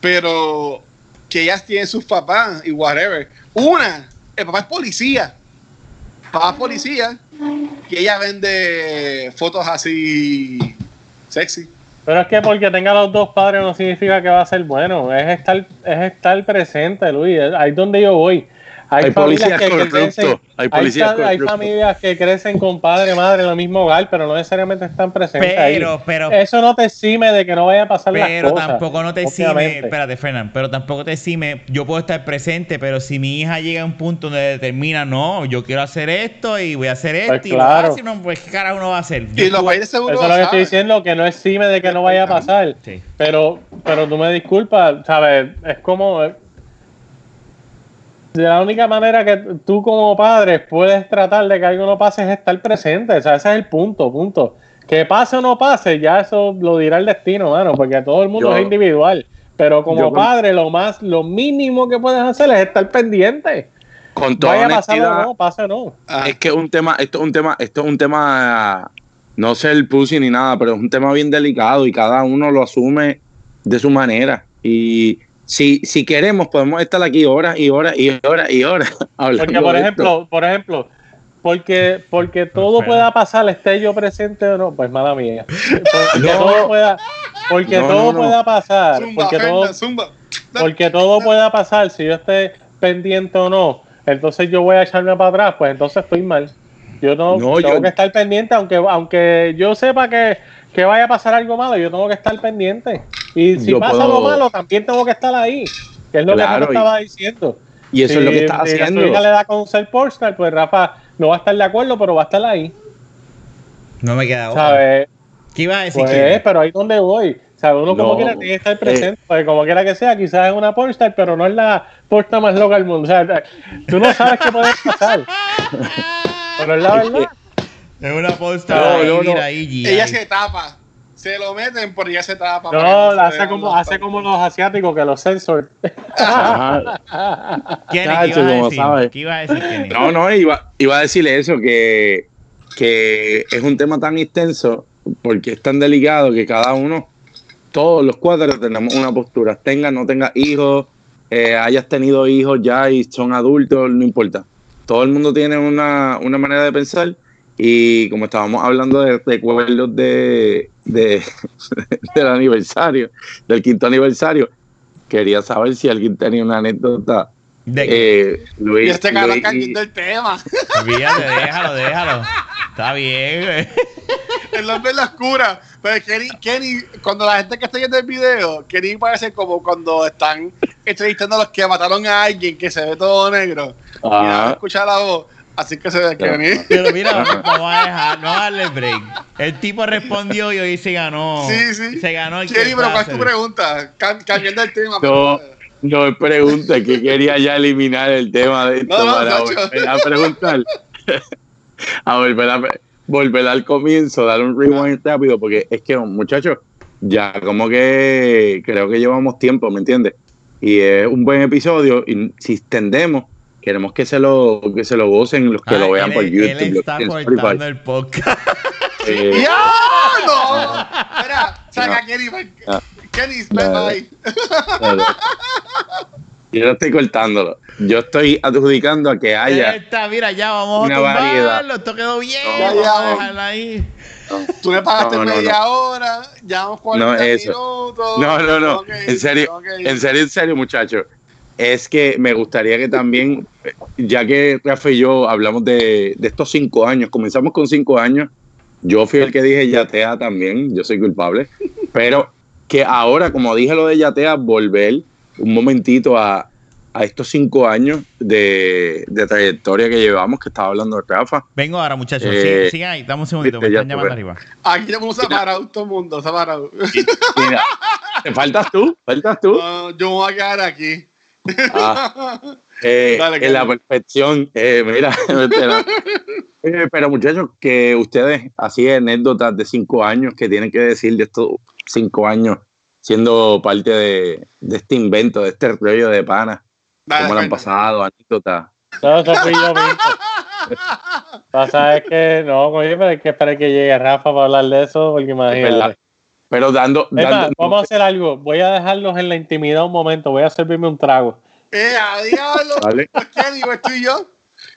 Pero que ellas tienen sus papás y whatever. Una, el papá es policía. Papá es policía. Y ella vende fotos así sexy. Pero es que porque tenga los dos padres no significa que va a ser bueno. Es estar, es estar presente, Luis. Ahí es donde yo voy. Hay, policías que corruptos, crecen, hay hay, policías fa- hay corruptos. familias que crecen con padre, madre en el mismo hogar, pero no necesariamente están presentes Pero, ahí. pero, Eso no te exime de que no vaya a pasar pero las cosas. tampoco no te exime. Espérate, Fernán. Pero tampoco te exime. Yo puedo estar presente, pero si mi hija llega a un punto donde determina, no, yo quiero hacer esto y voy a hacer esto. Pues y lo claro. hace, no, pues, ¿qué carajo uno va a hacer? Yo Y los países Eso es lo que estoy diciendo, que no exime de que no vaya a pasar. Sí. Pero, pero tú me disculpas, ¿sabes? Es como. De la única manera que tú como padre puedes tratar de que algo no pase es estar presente. O sea, ese es el punto, punto. Que pase o no pase, ya eso lo dirá el destino, mano, porque todo el mundo Yo- es individual. Pero como yo padre, lo más, lo mínimo que puedes hacer es estar pendiente. Con toda Vaya honestidad, o no, pase o no. Ah, es que es un tema, esto es un tema, esto es un tema, no sé el pussy ni nada, pero es un tema bien delicado y cada uno lo asume de su manera. Y si, si queremos, podemos estar aquí horas y horas y horas y horas (laughs) hablando Porque, por ejemplo, por ejemplo, porque, porque todo pueda pasar, esté yo presente o no, pues mala mía. Porque No. todo pueda, porque No, todo no, no. pueda pasar, zumba, porque todo, zumba. porque todo pueda pasar, si yo esté pendiente o no, entonces yo voy a echarme para atrás, pues entonces estoy mal. Yo no, No, tengo yo- que estar pendiente, aunque, aunque yo sepa que, que vaya a pasar algo malo, yo tengo que estar pendiente. Y si Yo pasa puedo- algo malo, también tengo que estar ahí, que es lo Claro, que y- te estaba diciendo. Y eso es lo que está Si- si a haciendo. hija le da con ser pornstar, pues Rafa no va a estar de acuerdo, pero va a estar ahí. No me queda otra. ¿Sabes? ¿Qué iba a decir? Pues, pero ahí donde voy. ¿Sabes? Uno como quiera tiene que estar Eh. presente. Porque como quiera que sea, quizás es una pornstar, pero no es la pornstar más loca del mundo. O sea, tú no sabes qué puede pasar. (laughs) pero es la verdad. Es una posta No, ahí, no, no. mira ahí, G, Ella ahí. se tapa. Se lo meten, pero ella se tapa. No, la hace como, los hace como los asiáticos que los censor. Ajá. Kenny, ¿qué Chacho, iba iba a decir, Kenny? No, no, iba, iba a decirle eso, que, que es un tema tan extenso, porque es tan delicado que cada uno, todos los cuatro tenemos una postura, tenga, no tenga hijos, eh, hayas tenido hijos ya y son adultos, no importa. Todo el mundo tiene una, una manera de pensar y como estábamos hablando de recuerdos de, de, (laughs) del aniversario, del quinto aniversario, quería saber si alguien tenía una anécdota. De- Eh, Luis, Y este cabrón cambiando el tema. Olvídate, déjalo, déjalo. Está bien, güey. El hombre en la oscura. Pero Kenny, Kenny, cuando la gente que está viendo el video, Kenny parece como cuando están entrevistando a los que mataron a alguien que se ve todo negro. Y Ah. nada, escucha la voz. Así que se ve Kenny. Pero mira, (laughs) vamos a dejar, no darle break. El tipo respondió y hoy se ganó. Sí, sí. Se ganó el Kenny, que pero ¿cuál es tu pregunta? Cam- cambiando el tema. No, no es pregunta, que quería ya eliminar el tema de esto No, no, para volver a preguntar. (laughs) a volver, a, volver al comienzo, dar un rewind rápido, porque es que, muchachos, ya como que creo que llevamos tiempo, ¿me entiendes? Y es un buen episodio, y si extendemos, queremos que se lo, que se lo gocen los que Ah, lo vean él- por YouTube. Él está cortando Spotify. el podcast. (laughs) Eh, ¡Ya! ¡No! Espera, saca No. Kenny. No. Kenny, bye No. bye. (laughs) Yo no estoy cortándolo. Yo estoy adjudicando a que haya. está, mira, ya vamos Una a tumbarlo. variedad. Esto quedó bien. Ya, vamos ya. a dejarlo ahí. Tú le pagaste No, no, media hora, llevamos 40 No, eso. minutos. No, no, no. En serio, en serio, en serio, muchachos. Es que me gustaría que también, ya que Rafa y yo hablamos de, de estos cinco años, comenzamos con cinco años. Yo fui el que dije Yatea también, yo soy culpable. Pero que ahora, como dije lo de Yatea, volver un momentito a, a estos cinco años de, de trayectoria que llevamos, que estaba hablando Rafa. Vengo ahora, muchachos. Eh, sigan, sigan ahí. Dame un segundito. Me están llamando arriba. Aquí tenemos separado todo el mundo, separado. Mira, ¿te faltas tú? ¿Faltas tú? No, yo me voy a quedar aquí. Ah. Eh, Dale, en la perfección, eh, mira. (laughs) Eh, pero muchachos, que ustedes, así anécdotas de cinco años que tienen que decir de estos cinco años siendo parte de, de este invento, de este rollo de pana, Dale, cómo lo han pasado, anécdotas. No, eso fui yo mismo. (laughs) Pasa es que no, oye, pero hay que esperar que llegue Rafa para hablar de eso, porque ¿verdad? imagínate. Pero dando, Es más, dando- vamos a hacer algo. Voy a dejarlos en la intimidad un momento. Voy a servirme un trago. ¡Eh, a diablo! ¿vale? Pues, Kenny, pues tú y yo.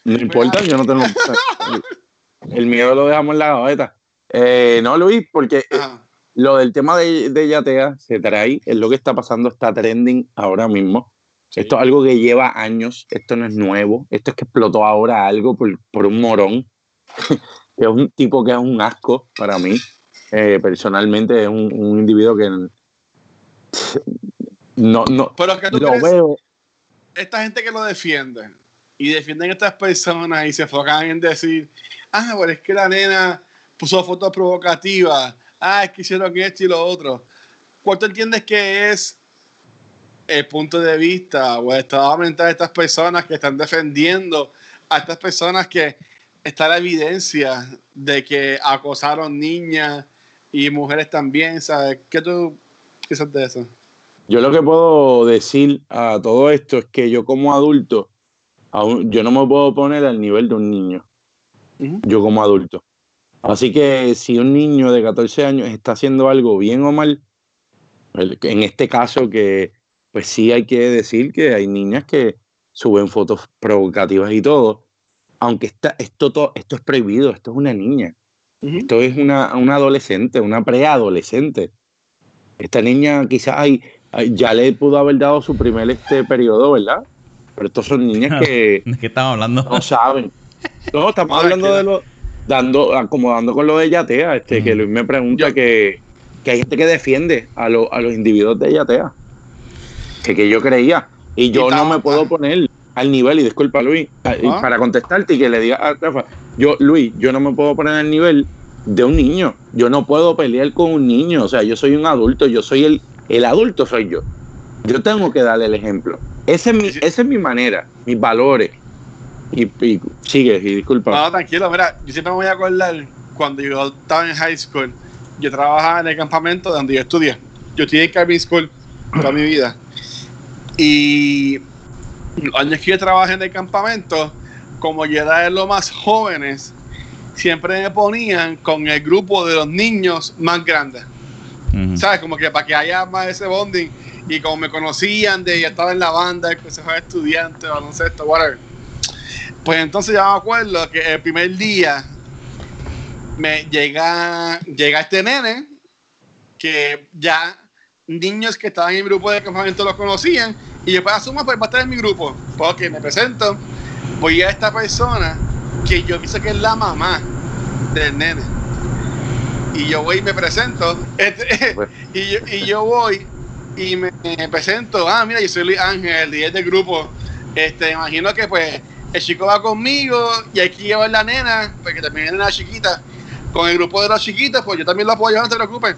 No importa, yo no tengo. (laughs) El miedo lo dejamos en la gaveta. Eh, no, Luis, porque Ajá. Lo del tema de, de Yatea se trae, es lo que está pasando, está trending ahora mismo. Esto es algo que lleva años, esto no es nuevo, esto es que explotó ahora algo por, por un morón, (laughs) que es un tipo que es un asco para mí. Eh, personalmente es un, un individuo que no, no Pero que tú lo crees, veo. esta gente que lo defiende y defienden a estas personas y se enfocan en decir, ah, bueno, es que la nena puso fotos provocativas, ah, es que hicieron esto y lo otro. ¿Cuál tú entiendes que es el punto de vista o el estado mental de estas personas que están defendiendo a estas personas que está la evidencia de que acosaron niñas y mujeres también, ¿sabes? ¿Qué tú piensas de eso? Yo lo que puedo decir a todo esto es que yo como adulto, yo no me puedo poner al nivel de un niño, yo como adulto. Así que si un niño de 14 años está haciendo algo bien o mal, en este caso que pues sí hay que decir que hay niñas que suben fotos provocativas y todo, aunque está, esto, to- esto es prohibido, esto es una niña. Esto es una, una adolescente, una preadolescente. Esta niña quizás ay, ay, ya le pudo haber dado su primer este periodo, ¿verdad? Pero estos son niñas (laughs) que ¿De qué estamos hablando? no saben. No, estamos hablando de lo, dando, acomodando con lo de Yatea, este, Mm. que Luis me pregunta Yo- que, que hay gente que defiende a, lo- a los individuos de Yatea. Que, que yo creía. Y yo Y no me puedo poner al nivel, y disculpa Luis, a- y Ajá. para contestarte y que le diga a Rafa, yo, Luis, yo no me puedo poner al nivel de un niño. Yo no puedo pelear con un niño. O sea, yo soy un adulto, yo soy el, el adulto soy yo. Yo tengo que darle el ejemplo. Esa es mi, esa es mi manera, mis valores. Y, y sigue, y disculpa. No, tranquilo, mira, yo siempre me voy a acordar cuando yo estaba en high school, yo trabajaba en el campamento donde yo estudié. Yo estudié en Calvin School toda mi vida. Y los años que yo trabajé en el campamento, como yo era de los más jóvenes, siempre me ponían con el grupo de los niños más grandes. ¿Sabes? Como que para que haya más ese bonding. Y como me conocían de ya estaba en la banda, el consejo de estudiantes, baloncesto, whatever. Pues entonces ya me acuerdo que el primer día me llega, llega este nene que ya niños que estaban en mi grupo de campamento lo conocían y yo pues asumo pues va a estar en mi grupo porque me presento voy a esta persona que yo pienso que es la mamá del nene. Y yo voy y me presento. este, Pues. (laughs) y, yo, y yo voy y me, presento. Ah, mira, yo soy Luis Ángel, el 10 del grupo. Este, imagino que pues el chico va conmigo y hay que llevar la nena, porque también es una chiquita. Con el grupo de las chiquitas, pues yo también la puedo llevar, no te preocupes.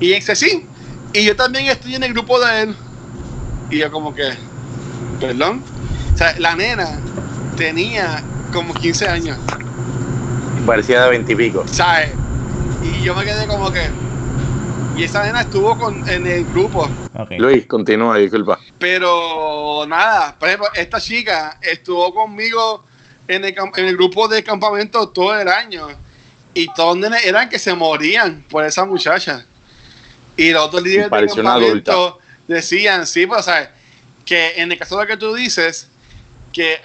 Y dice, sí. Y yo también estoy en el grupo de él. Y yo como que, perdón. O sea, la nena tenía como 15 años. Parecía de veintipico. ¿sabes? Y yo me quedé como que. Y esa nena estuvo con, en el grupo. Luis, continúa, disculpa. Pero nada, por ejemplo, esta chica estuvo conmigo en el, en el grupo de campamento todo el año. Y todos nenes eran que se morían por esa muchacha. Y los otros líderes del campamento decían, sí, pues, ¿sabes? Que en el caso de que tú dices, que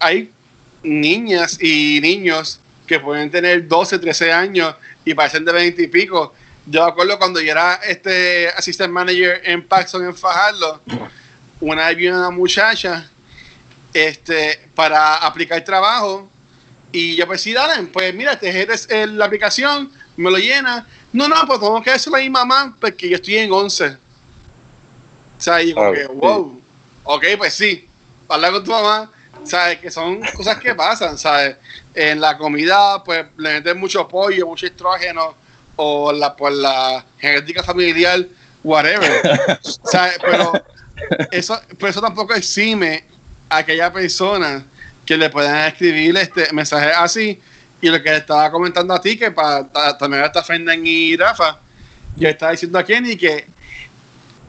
hay niñas y niños que pueden tener 12, 13 años y parecen de 20 y pico. Yo me acuerdo cuando yo era este assistant manager en Paxson en Fajardo, una vez vino una muchacha este, para aplicar trabajo y yo pues sí, dale, pues mira, este es el- la aplicación, me lo llena. No, no, pues tengo que decirle a mi mamá porque yo estoy en 11. O sea, y como Ah, que, sí. wow, ok, pues sí, habla con tu mamá, ¿sabes? Que son cosas que pasan, ¿sabes? En la comida, pues le meten mucho pollo, mucho estrógeno, o la, por la genética familiar, whatever. (laughs) ¿sabes? Pero eso, pero eso tampoco exime a aquella persona que le puedan escribir este mensaje así. Y lo que estaba comentando a ti, que para ta- también hasta Fernan y Rafa, yo estaba diciendo a Kenny que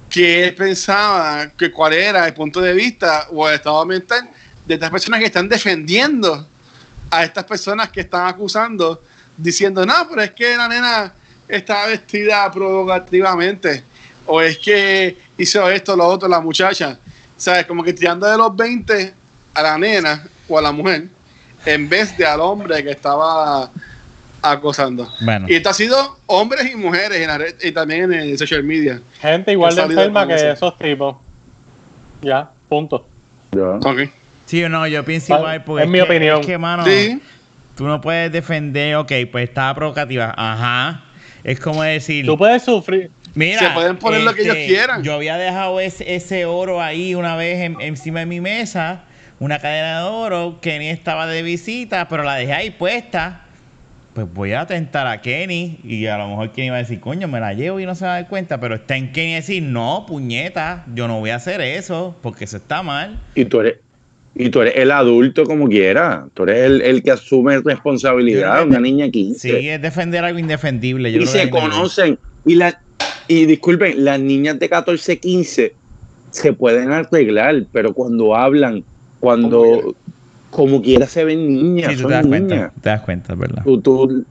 que él pensaba que cuál era el punto de vista o el estado mental de estas personas que están defendiendo a estas personas que están acusando, diciendo, no, pero es que la nena está vestida provocativamente, o es que hizo esto, lo otro, la muchacha, ¿sabes? Como que tirando de los 20 a la nena o a la mujer, en vez de al hombre que estaba acosando. Bueno. Y esto ha sido hombres y mujeres en la red y también en el social media. Gente igual de enferma que eso. esos tipos. Ya, punto. Ya. Ok. Sí o no, yo pienso igual porque es mi que- opinión. Es que, mano, Sí. tú no puedes defender, ok, pues estaba provocativa. Ajá. Es como decir, Tú puedes sufrir. mira, Se pueden poner lo que ellos este, quieran. Yo había dejado ese, ese oro ahí una vez en- encima de mi mesa, una cadena de oro. Kenny estaba de visita, pero la dejé ahí puesta. Pues voy a tentar a Kenny y a lo mejor Kenny va a decir, coño, me la llevo y no se va a dar cuenta. Pero está en Kenny decir, no, puñeta, yo no voy a hacer eso porque eso está mal. Y tú eres, y tú eres el adulto como quiera. Tú eres el, el que asume responsabilidad, que- una niña 15. Sí, es defender algo indefendible. Yo y se conocen. Y, la, y disculpen, las niñas de 14, 15 se pueden arreglar, pero cuando hablan, cuando como quiera se ven niñas, Sí, tú son te das niñas. cuenta. Te das cuenta, verdad. Tú- tú-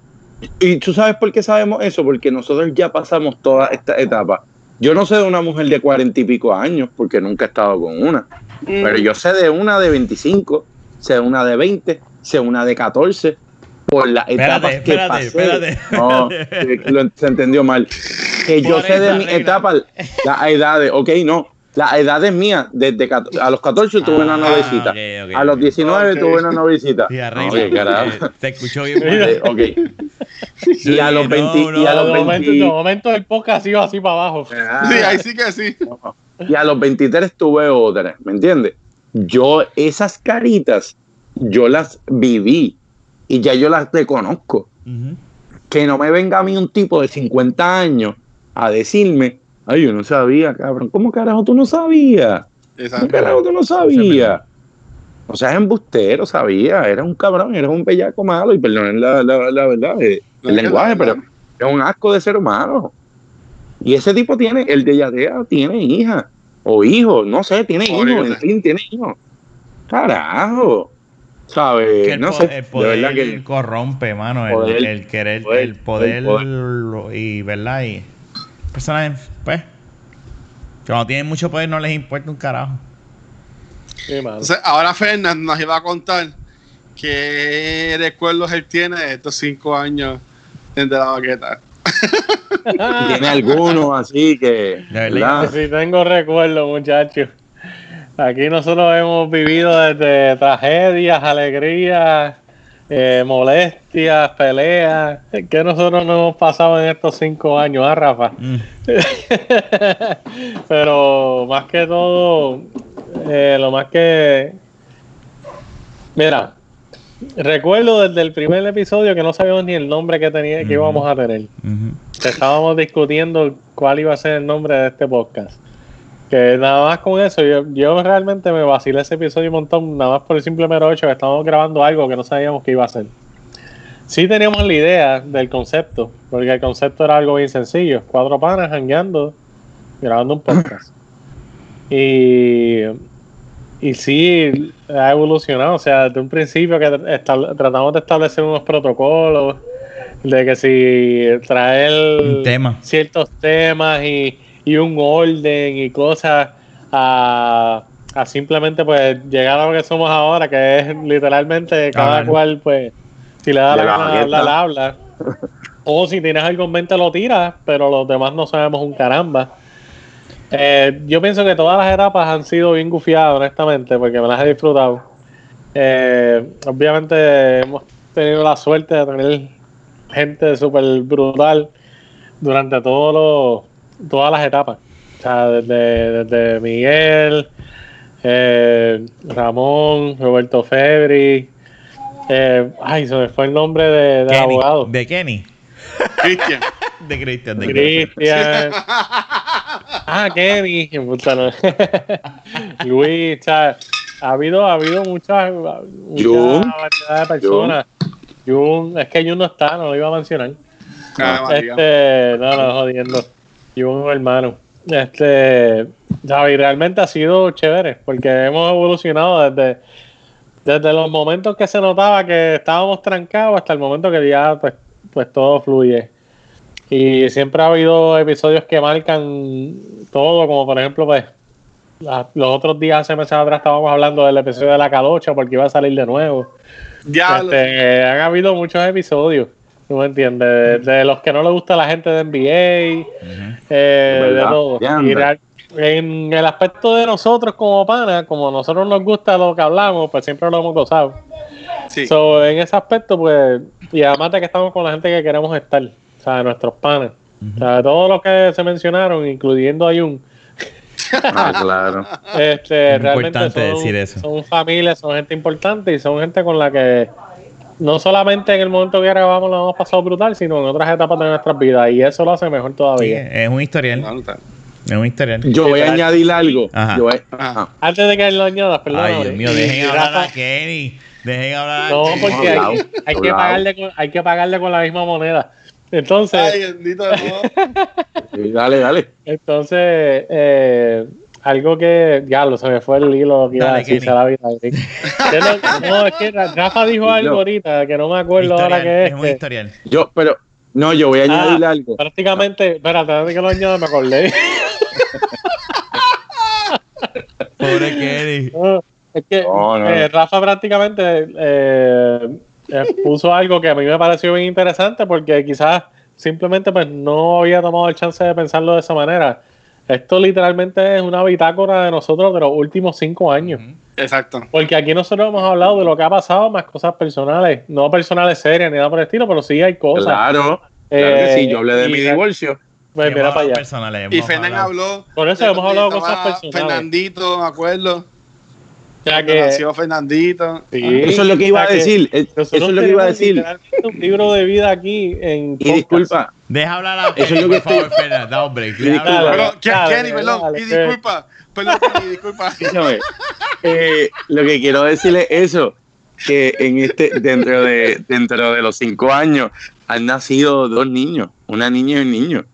y tú sabes por qué sabemos eso, porque nosotros ya pasamos toda esta etapa. Yo no sé de una mujer de cuarenta y pico años, porque nunca he estado con una, pero yo sé de una de 25, sé de una de 20, sé una de 14, por las etapas Espérate, que espérate, pasé. espérate. No, que lo- se entendió mal. Que yo sé de esa mi regla. etapa, las edades, ok, no, las edades mías, desde cat- a los 14 tuve una Ah, novecita, ok, ok, a los ok. 19 Ok. tuve una novecita. Sí, arregla. Se escuchó bien. Ok. Y a los Sí, 20, no, y a los de, momento, 20 de momento el podcast iba así para abajo. Ah, Sí, ahí sí que sí. y a los 23 tuve otra, ¿me entiendes? Yo esas caritas yo las viví y ya yo las reconozco. Ujú. Que no me venga a mí un tipo de 50 años a decirme, ay, yo no sabía, cabrón. ¿Cómo carajo tú no sabías? ¿Cómo Exacto. carajo tú no sabías? O sea, es embustero, sabía, era un cabrón, era un bellaco malo, y perdonen la, la, la verdad, eh, No, el lenguaje, verdad. pero es un asco de ser humano. Y ese tipo tiene, el de Yadea tiene hija, o hijo, no sé, tiene hijo, en fin, tiene hijo. Carajo, ¿sabes? Que el, no po- sé, el de poder verdad que corrompe, mano. El, Poder, el querer, poder, el poder, poder. lo- y, ¿verdad? Y personas, pues, cuando tienen mucho poder no les importa un carajo. Sí, mano. Entonces, ahora Fernando nos iba a contar qué recuerdos él tiene de estos cinco años de la baqueta. (laughs) tiene algunos así que, De verdad. ¿verdad? Sí, tengo recuerdo, muchachos. Aquí nosotros hemos vivido desde tragedias, alegrías eh, molestias, peleas, que nosotros no hemos pasado en estos cinco años, ¿ah, Rafa? Mm. (laughs) Pero más que todo, eh, lo más que... Mira, recuerdo desde el primer episodio que no sabíamos ni el nombre que, tenía, que íbamos a tener. Estábamos discutiendo cuál iba a ser el nombre de este podcast. Que nada más con eso, yo, yo realmente me vacilé ese episodio un montón, nada más por el simple mero hecho que estábamos grabando algo que no sabíamos qué iba a ser. Sí teníamos la idea del concepto, porque el concepto era algo bien sencillo, cuatro panas jangueando, grabando un podcast. Y, y sí, ha evolucionado, o sea, desde un principio que tratamos de establecer unos protocolos, de que si traer ciertos temas y, y un orden y cosas a, a simplemente pues llegar a lo que somos ahora, que es literalmente cada cual pues si le da la gana hablar, habla. O si tienes algo en mente lo tiras, pero los demás no sabemos un caramba. Eh, yo pienso que todas las etapas han sido bien gufiadas, honestamente, porque me las he disfrutado. Eh, obviamente hemos tenido la suerte de tener gente súper brutal durante todos los, todas las etapas. O sea, desde, desde Miguel, eh, Ramón, Roberto Febri. eh, ay, se me fue el nombre de, del Kenny. abogado. De Kenny. Cristian. De (laughs) Christian. De. Cristian. (laughs) ah, Kenny. (laughs) Luis, o sea, ha habido, ha habido muchas, mucha variedad de personas. Jun, es que Jun no está, no lo iba a mencionar. Ah. Este, no, no, jodiendo. Jun, hermano. Este. Y realmente ha sido chévere, porque hemos evolucionado desde, desde los momentos que se notaba que estábamos trancados hasta el momento que ya pues, pues todo fluye. Y siempre ha habido episodios que marcan todo, como por ejemplo, pues la- los otros días, hace meses atrás, estábamos hablando del episodio de la calocha porque iba a salir de nuevo. Ya, Este, han habido muchos episodios, ¿tú me entiendes? De, de los que no le gusta a la gente de NBA, eh, de todo. Y en el aspecto de nosotros como pana, como a nosotros nos gusta lo que hablamos, pues siempre lo hemos gozado. sí. So, en ese aspecto, pues, y además de que estamos con la gente que queremos estar, o sea, nuestros panes. O sea, todos los que se mencionaron, incluyendo a Jun, (laughs) Ah, claro. este, Es realmente importante son, decir eso. son familias, son gente importante y son gente con la que no solamente en el momento que grabamos lo hemos pasado brutal, sino en otras etapas de nuestras vidas. Y eso lo hace mejor Sí, todavía. es un historial. No, no está. Es un historial. Yo voy a añadir algo. Ajá. Yo voy- Ajá. ah, Antes de que lo añadas, perdón. Ay, Dios mío, y- dejen hablar a Kenny. Dejen hablar a No, Kenny. porque hay, que pagarle con, hay que pagarle con la misma moneda. Entonces, Ay, bendito de nuevo. sí, dale, dale. entonces eh, algo que, diablo, se me fue el hilo que iba a decir, la vida. ¿Qué lo- No, es que Ra- Rafa dijo algo No. ahorita que no me acuerdo Historial, ahora qué es. es un que historial. Yo, pero, no, yo voy a añadir Ah, algo. prácticamente, espérate, antes de que lo añada me acordé. Pobre Kenny. (laughs) No, es que No, no, eh. Rafa prácticamente eh, eh, puso algo que a mí me pareció bien interesante porque quizás simplemente pues no había tomado el chance de pensarlo de esa manera. Esto literalmente es una bitácora de nosotros de los últimos cinco años. Exacto. Porque aquí nosotros hemos hablado de lo que ha pasado, más cosas personales. No personales serias ni nada por el estilo, pero sí hay cosas. Claro, claro que Eh, sí. Yo hablé de mi divorcio. Pues mira para allá. personales, Y hablado. habló. Por eso hemos hablado cosas personales. Fernandito, me acuerdo. Ya Cuando que, nació Fernandito. sí, Eso es lo que iba o a sea decir. eh, Eso es lo que iba a decir. un libro de vida aquí en Y disculpa, Deja hablar a Eso es lo por que estoy- favor, Fernan. Da un break. Y Kenny, perdón. y disculpa. Perdón, Kenny, disculpa. (laughs) Eh, lo que quiero decirle es eso, que en este, dentro de, dentro de los cinco años, han nacido dos niños, una niña y un niño.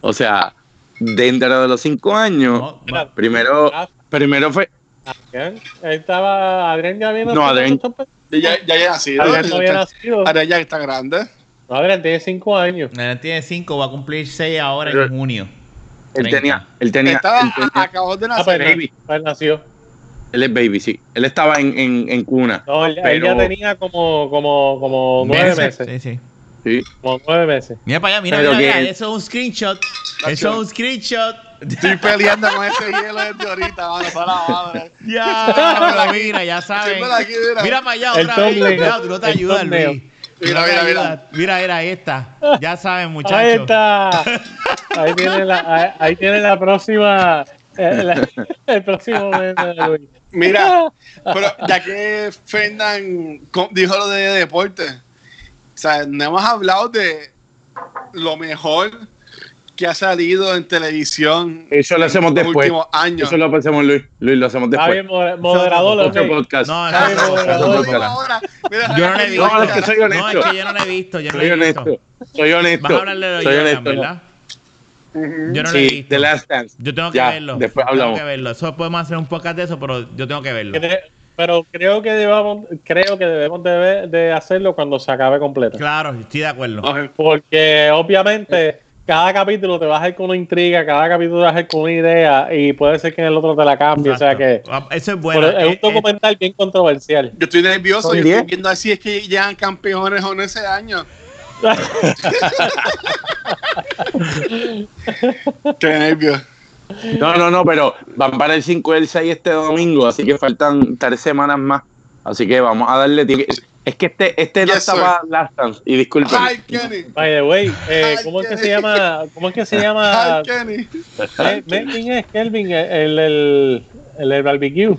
O sea, dentro de los cinco años, No, primero, Rafa, primero fue, Adrián, estaba Adrián ya había No. Adrián- ¿cuántos- Ya, ya había nacido. Adrián no había nacido. Ahora ya está grande. No, Adrián tiene cinco años. Él tiene 5, va a cumplir 6 ahora Pero- en junio. él 30. tenía, él tenía, Estaba, él tenía- acabó de Ah, pues, nacer. baby. él nació. él es baby, sí, él estaba en, en, en cuna. No, él, él Pero- ya tenía como, como, como nueve meses. Sí, sí. Sí. Como nueve veces. Mira para allá, mira, Pero mira, mira, eso es un screenshot. Eso es un screenshot. Estoy peleando con ese hielo desde ahorita, mano. Para la madre. Ya, mira, ya saben. Aquí, mira. Mira para allá El otra vez. Cuidado, tú no te El ayudas. Luis. Mira, mira, mira. Mira, mira, ahí está. Ya saben, muchachos. Ahí está. Ahí tiene la, ahí, ahí tiene la próxima. eh, el próximo momento de Luis. Mira, pero ya que Fernán dijo lo de deporte, o sea, no hemos hablado de lo mejor que ha salido en televisión Eso lo hacemos en los después. últimos años. Eso lo hacemos, Luis. Luis, lo hacemos Está después. bien, moder- moderador. Otro podcast. No, Está no, no, moderador. Mira, Yo no le he visto. No, es que soy No, honesto. es que yo no lo he visto. Yo no Soy he visto. honesto. Soy honesto. Vas a hablar de los Soy honesto. ¿verdad? Yo no lo he Sí, visto. The Last Dance. Yo tengo que Ya, verlo. después Tengo hablamos. que verlo. Eso podemos hacer un podcast de eso, pero yo tengo que verlo. Pero creo que debemos, creo que debemos de, de hacerlo cuando se acabe completo. Claro, estoy de acuerdo. Porque obviamente cada capítulo te va a hacer con una intriga, cada capítulo te va a hacer con una idea y puede ser que en el otro te la cambie. O sea que. Ah, Eso es bueno. es un Eh, eh, documental bien controversial. Yo estoy nervioso, ¿Son yo diez? estoy viendo así es que llegan campeones o no ese año. (laughs) Qué nervios. No, no, no, pero van para el 5 y el 6 este domingo, así que faltan tres semanas más. Así que vamos a darle. tiempo. Es que este, este no Yes, está sir. Last Dance. Y disculpen. Hi, Kenny. By the way, eh, Ay, ¿cómo es que Kenny. se llama? ¿Cómo es que se llama? Hi, Kenny. Eh, Melvin es Kelvin, el, el, el, del barbecue.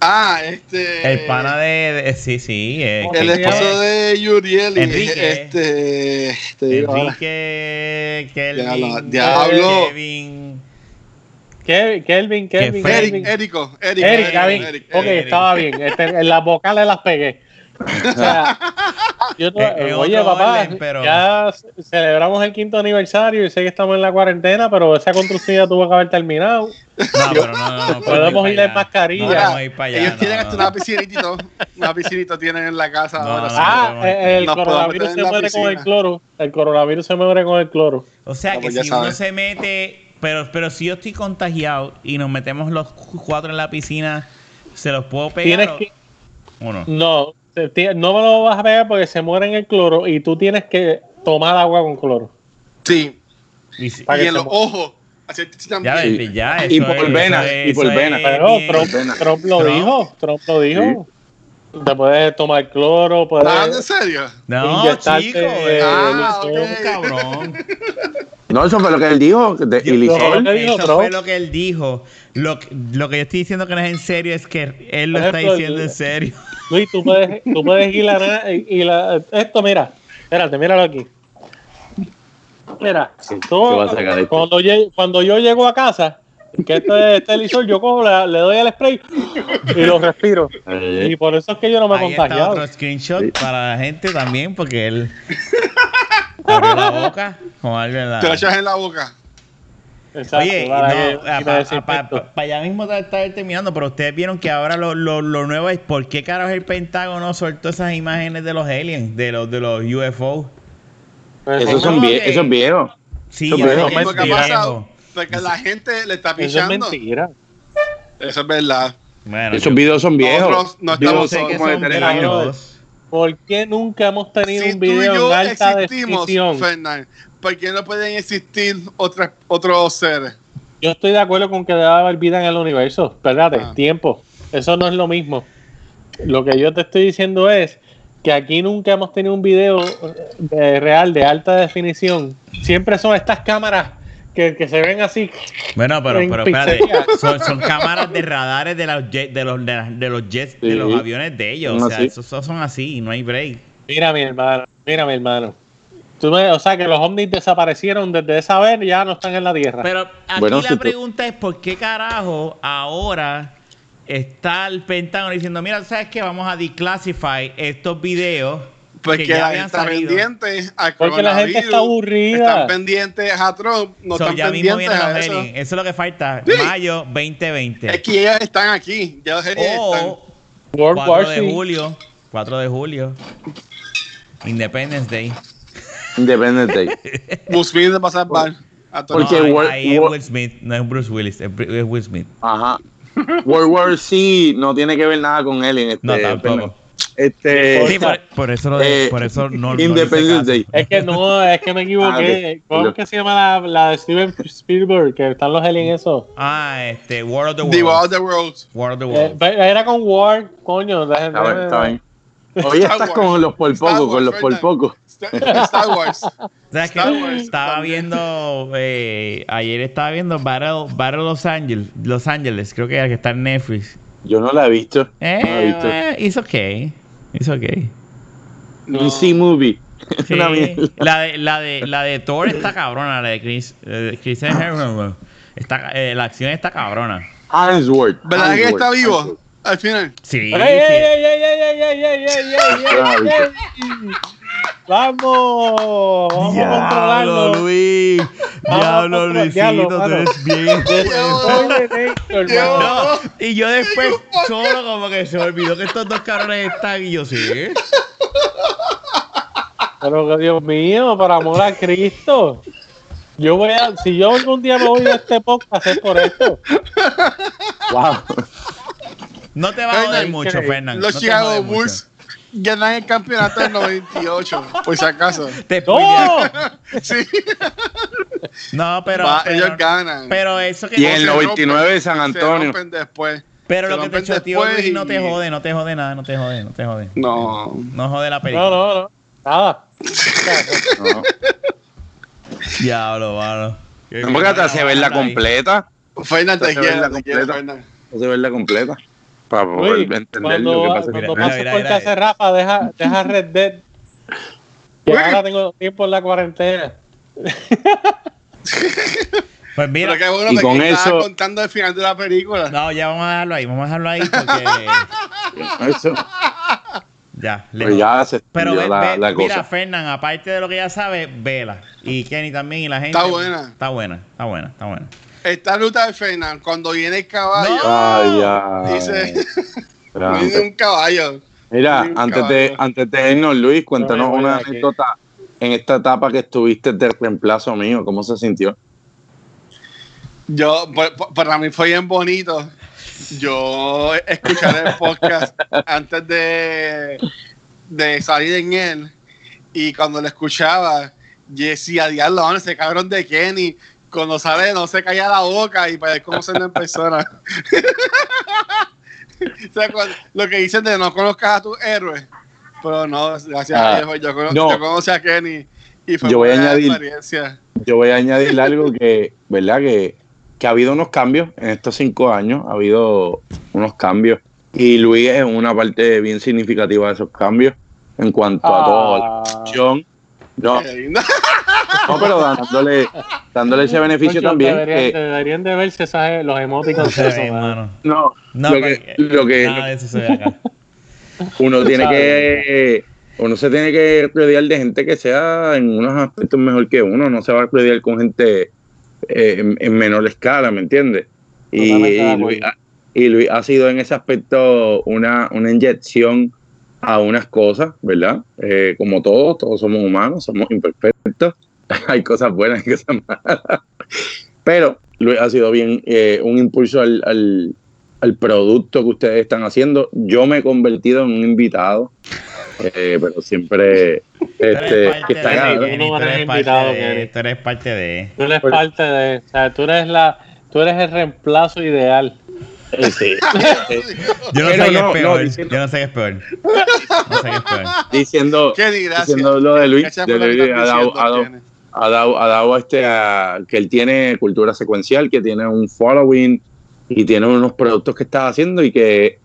Ah, este. El pana de, de- Sí, sí. eh, ¿Cómo El esposo de Yuriel. Enrique. Este. Te digo ahora. Enrique. Kelvin. Diablo, diablo. Kevin. Ke- Kelvin, Kelvin? Kelvin. Eric, Érico, Eric, Eric, Eric. Eric, ok, Eric. estaba bien. Este, en las vocales las pegué. O sea, yo no- (laughs) En- en oye, papá, orden, pero- ya celebramos el quinto aniversario y sé que estamos en la cuarentena, pero esa construcción ya tuvo que haber terminado. No, pero no, no, no. Podemos ir en mascarilla. Ellos no, tienen no. hasta una piscinita y todo. Una piscinita tienen en la casa No, ahora. Ah, eh, el podemos coronavirus se muere con el cloro. El coronavirus se muere con el cloro. O sea que pues si uno se mete, pero, pero si yo estoy contagiado y nos metemos los cuatro en la piscina, ¿se los puedo pegar Tienes o- que, o no? no, no me lo vas a pegar porque se muere en el cloro y tú tienes que tomar agua con cloro. Sí. Y si- Para Y que en los ojos. Ya, Sí. ya, Y por venas, y por venas. Pero Trump, lo Trump. dijo, Trump lo dijo. Te puedes tomar cloro, puedes... ¿Hablando en serio? No, chico, eh, Ah, un cabrón. No, eso fue lo que él dijo. De, Yo- Ilisol. ¿Qué dijo Eso fue lo que él dijo. Lo, que- lo que yo estoy diciendo que no es en serio es que él lo está diciendo en serio. (laughs) Luis, tú puedes, tú puedes ir la, y la, esto, mira, espérate, míralo aquí. Mira, Sí, tú- ¿qué vas a sacar esto? cuando, lle- cuando yo llego a casa, que este, este elisol, yo cojo, le, le doy el spray y lo respiro. Eh, Y por eso es que yo no me he Ahí está contagiado. otro screenshot para la gente también, porque él (laughs) abrió la boca con algo en la... Te lo echas en la boca. Exacto, Oye, para no, allá mismo está, está terminando, pero ustedes vieron que ahora lo, lo, lo nuevo es por qué carajo el Pentágono soltó esas imágenes de los aliens, de los de los UFO. Esos son ¿Cómo vie- que? eso es viejo. Sí, Eso es viejo. (laughs) Porque la gente le está Eso es pichando. mentira. Eso es verdad. Bueno, Esos yo- videos son viejos. Nosotros no estamos sé son que como de son tres mira, años. viejos. ¿Por qué nunca hemos tenido Si un tú y video yo en alta existimos, definición? Fernán, ¿por qué no pueden existir otras- otros seres? Yo estoy de acuerdo con que debe haber vida en el universo. Espérate, Ah. tiempo. Eso no es lo mismo. Lo que yo te estoy diciendo es que aquí nunca hemos tenido un video de- real de alta definición. Siempre son estas cámaras que, que se ven así. Bueno, pero, pero espérate, son, son cámaras de radares de los jet- de los de, las- de los jets, de los aviones de ellos. Son O sea, esos, esos son así, no hay break. Mira, mi hermano. Mira, mi hermano. Tú me- o sea, que los ovnis desaparecieron desde esa vez y ya no están en la Tierra. Pero aquí Bueno, la si tú- pregunta es por qué carajo ahora está el Pentágono diciendo, mira, ¿sabes qué? Vamos a declassify estos videos Porque que ya la gente está salido. pendiente al Porque la gente está aburrida. Están pendientes a Trump, no So, están ya mismo pendientes los a eso. Eso es lo que falta. Sí. Mayo 2020. Es que ellos están aquí, ya los aliens están. o World 4 War de julio. 4 de julio. Independence Day. Independent Day. (laughs) Will Smith a salvar a todos. Porque no, ahí- War- ahí War- es Will Smith, no es Bruce Willis, es Will Smith. Ajá. World War C no tiene que ver nada con él en este. No, tampoco. Este, Sí, por, por eso, lo de- Eh, por eso no. Independence. Day. Es que no, es que me Ah, equivoqué. ok. ¿Cómo es que se llama la, la de Steven Spielberg? Que están los aliens eso. Ah, este, War of the Worlds. the Worlds. War of the Eh, Worlds. era con War, coño. déjenme- Está bien, está bien. Hoy (laughs) Star estás Wars. con los por poco, con los por poco. Star Wars. (laughs) ¿Sabes qué? Star Wars Estaba también. viendo, eh, ayer estaba viendo Battle, Battle Los Angeles, Los Ángeles, creo que era que está en Netflix. Yo no la he visto. no la he Eh, visto. eh, it's okay. It's okay. Un C-movie. Es Sí, la, de, la, de, la de Thor está cabrona, la de Chris, eh, Chris Hemsworth. Está, eh, la acción está cabrona. Hansworth. ¿Verdad que está vivo? Hansworth. Al final. Sí, ¡Ey, sí. ¡Vamos! ¡Vamos a controlarlo! Luis! ¡Diablo, Luisito! Tú eres bien... Y yo después solo como que se olvidó que estos dos cabrones están y yo, ¿sí? Pero Dios mío, por amor a Cristo. Yo voy a, si yo algún día me voy a este podcast es por esto. Wow. No te va a joder mucho, Fernando. Los Chicago Bulls ganan el campeonato del 98, por si acaso. Te ¡No! Sí, No, pero. va, pero, ellos ganan. pero eso que. Y en el Se 99 de rompen- San Se Antonio. rompen después. pero se lo que te choteó Luis no te y- jode, no te jode nada, no te jode, no te jode. No. No jode la No, película. no, no. Nada. No. (laughs) Diablo, mano. No, porque hasta se ve la completa. Fernan, te quiero, verla te quiero, completa. Fernan. Se ve la completa. Para poder entender cuando, lo que pasa. cuando Mira, pase mira, por mira, casa de Rafa, deja, deja Red Dead. Que ahora tengo tiempo en la cuarentena. (laughs) Pues mira. Pero qué bueno y que con eso- contando el final de la película. No, ya vamos a dejarlo ahí, vamos a dejarlo ahí porque. (laughs) Eso, ya, le pues ya se Pero extendió ve- la, ve- la mira, cosa. Fernán, aparte de lo que ya sabe, vela. Y Kenny también y la gente. Está buena. Está buena, está buena, está buena. Esta ruta de Fernan, cuando viene el caballo, Ay, ya. dice, Pero viene antes- un caballo. Mira, un antes de, antes de irnos, Luis, cuéntanos No, una anécdota en esta etapa que estuviste de reemplazo mío. ¿Cómo se sintió? Yo, pa- pa- para mí fue bien bonito. Yo escuchar el podcast (laughs) antes de, de salir en él. Y cuando lo escuchaba, yo decía, diablo, ese cabrón de Kenny. Cuando sale, no se calla la boca y para conocerlo en persona. (laughs) o sea, cuando- lo que dicen de no conozcas a tus héroes. Pero no, gracias Ah, a Dios, yo, cono- no. yo conocí a Kenny. Y fue Yo voy a añadir- experiencia. Yo voy a añadir algo que, ¿verdad? Que, que ha habido unos cambios en estos cinco años. Ha habido unos cambios. Y Luis es una parte bien significativa de esos cambios en cuanto a Ah. producción. No, Qué lindo. No, pero dándole, dándole ese beneficio también. Deberían, que- deberían de verse esas, los emoticons. Eso, hermano. no, No, lo que, lo que, nada de eso se ve acá. uno tiene que uno se tiene que rodear de gente que sea en unos aspectos mejor que uno no se va a rodear con gente eh, en, en menor escala ¿me entiendes? y, y. Luis, ha- y Luis ha sido en ese aspecto una, una inyección a unas cosas ¿verdad? Eh, como todos todos somos humanos somos imperfectos (laughs) hay cosas buenas y cosas malas pero Luis ha sido bien eh, un impulso al, al, al producto que ustedes están haciendo. Yo me he convertido en un invitado, eh, pero siempre este, que está de, tú eres invitado, de, Kenny. tú eres parte de. Tú eres parte de. O sea, tú eres, la, tú eres el reemplazo ideal. Sí. (laughs) Yo no sé qué no, es peor. no, diciendo- Yo no sé qué es peor. No sé qué es peor. diciendo, lo de Luis, de Luis, ha dado, ha dado- ha dado, este, a- que él tiene cultura secuencial, que tiene un following y tiene unos productos que está haciendo y que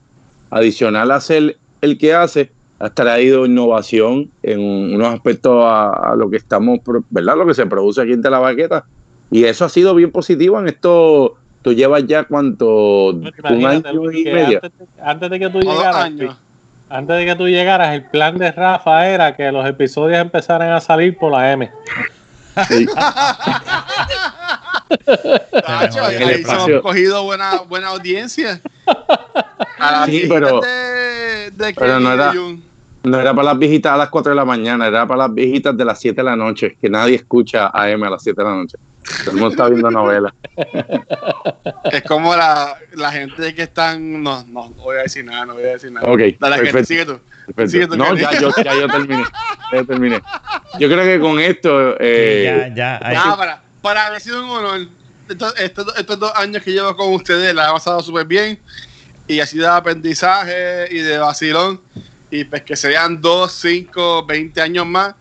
adicional a ser el que hace, ha traído innovación en unos aspectos a, a lo que estamos, ¿verdad? Lo que se produce aquí en la Baqueta. Y eso ha sido bien positivo en esto. Tú llevas ya cuánto, un año y medio. Antes, de- antes de que tú llegaras, antes de que tú llegaras, el plan de Rafa era que los episodios empezaran a salir por la M. Sí. Tacho, ahí, ahí espacio. hemos cogido buena, buena audiencia. A las Sí, pero- de, de pero no era-. No era para las viejitas a las 4 de la mañana, era para las viejitas de las 7 de la noche, que nadie escucha a M a las 7 de la noche. Todo el mundo está viendo novelas. (laughs) Es como la, la gente que están. No, no, no voy a decir nada, no voy a decir nada. Ok, Dale, que perfecto. sigue tú. Perfecto. Sigue tú, No, ya yo, ya yo terminé. Ya terminé. Yo creo que con esto. Sí, Eh, ya, ya. Nada, para, para haber sido un honor. Estos, estos, estos dos años que llevo con ustedes la he pasado súper bien. Y así de aprendizaje y de vacilón. Y pues que sean dos, cinco, veinte años más.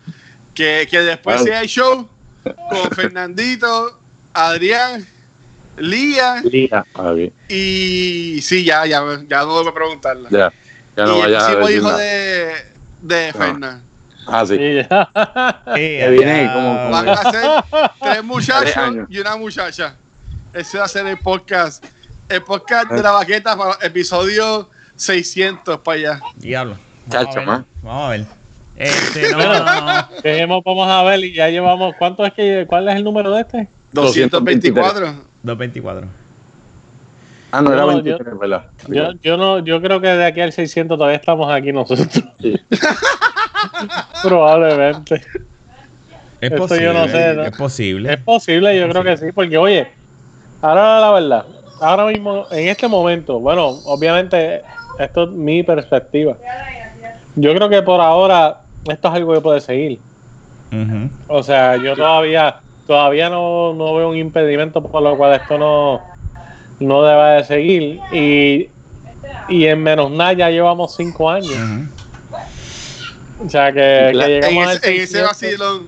Que, que después Claro. sea el show con Fernandito, Adrián, Lía. Lía. Ah, bien. Y sí, ya, ya, ya no debo preguntarla. Ya. Ya no y el hijo nada. de, de Fernan. Ah, sí. Sí, (laughs) ya. Sí, que viene ya, como- Van a ser tres muchachos y una muchacha. Ese va a ser el podcast. El podcast de la baqueta para episodio 600 para allá. Diablo. Vamos Chacho, a ver. man. Vamos a ver. Este, no, no, no. (laughs) Dejemos, vamos a ver y ya llevamos. ¿Cuánto es que cuál es el número de este? 224. 224. Ah, no, era No, 23, ¿verdad? Yo, yo no, yo creo que de aquí al 600 todavía estamos aquí nosotros. Sí. (laughs) Probablemente. Es Eso posible. yo no sé, ¿no? Es posible. Es posible, yo creo que sí, porque oye, ahora la verdad, ahora mismo, en este momento, bueno, obviamente, esto es mi perspectiva. Yo creo que por ahora esto es algo que puede seguir. O sea, yo todavía, todavía no, no veo un impedimento por lo cual esto no, no debe de seguir. Y, y en menos nada ya llevamos cinco años. O sea que, La- En llegamos al ese, en ese 600. vacilón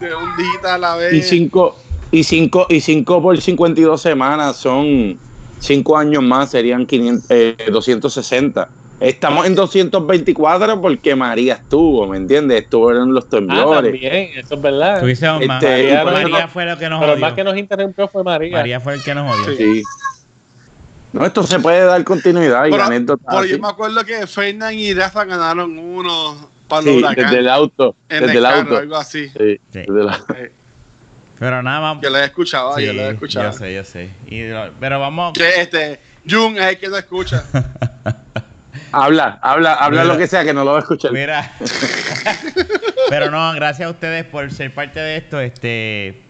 de un dígito a la vez. Y 5 y cinco, y cinco por 52 semanas son 5 años más, serían 500, eh, 260. Estamos en 224 porque María estuvo, ¿me entiendes? Estuvieron los Ah, temblores. también, eso es verdad. Más. Este, María, María fue lo que nos Pero el jodió. más que nos interrumpió fue María. María fue el que nos jodió. Sí. No, esto se puede dar continuidad y Pero- anécdotas Pero yo me acuerdo que Fernan y Rafa ganaron uno para Sí, huracán. desde el auto, en desde el el carro, auto. algo así. Sí, Sí. desde la- Pero nada más. Yo lo he escuchado, yo lo he escuchado. Yo sé, yo sé. Y, pero vamos. Que este, Jun es el que no escucha. (laughs) Habla, habla, habla Mira. lo que sea que no lo va a escuchar. Mira. (laughs) Pero no, gracias a ustedes por ser parte de esto, este,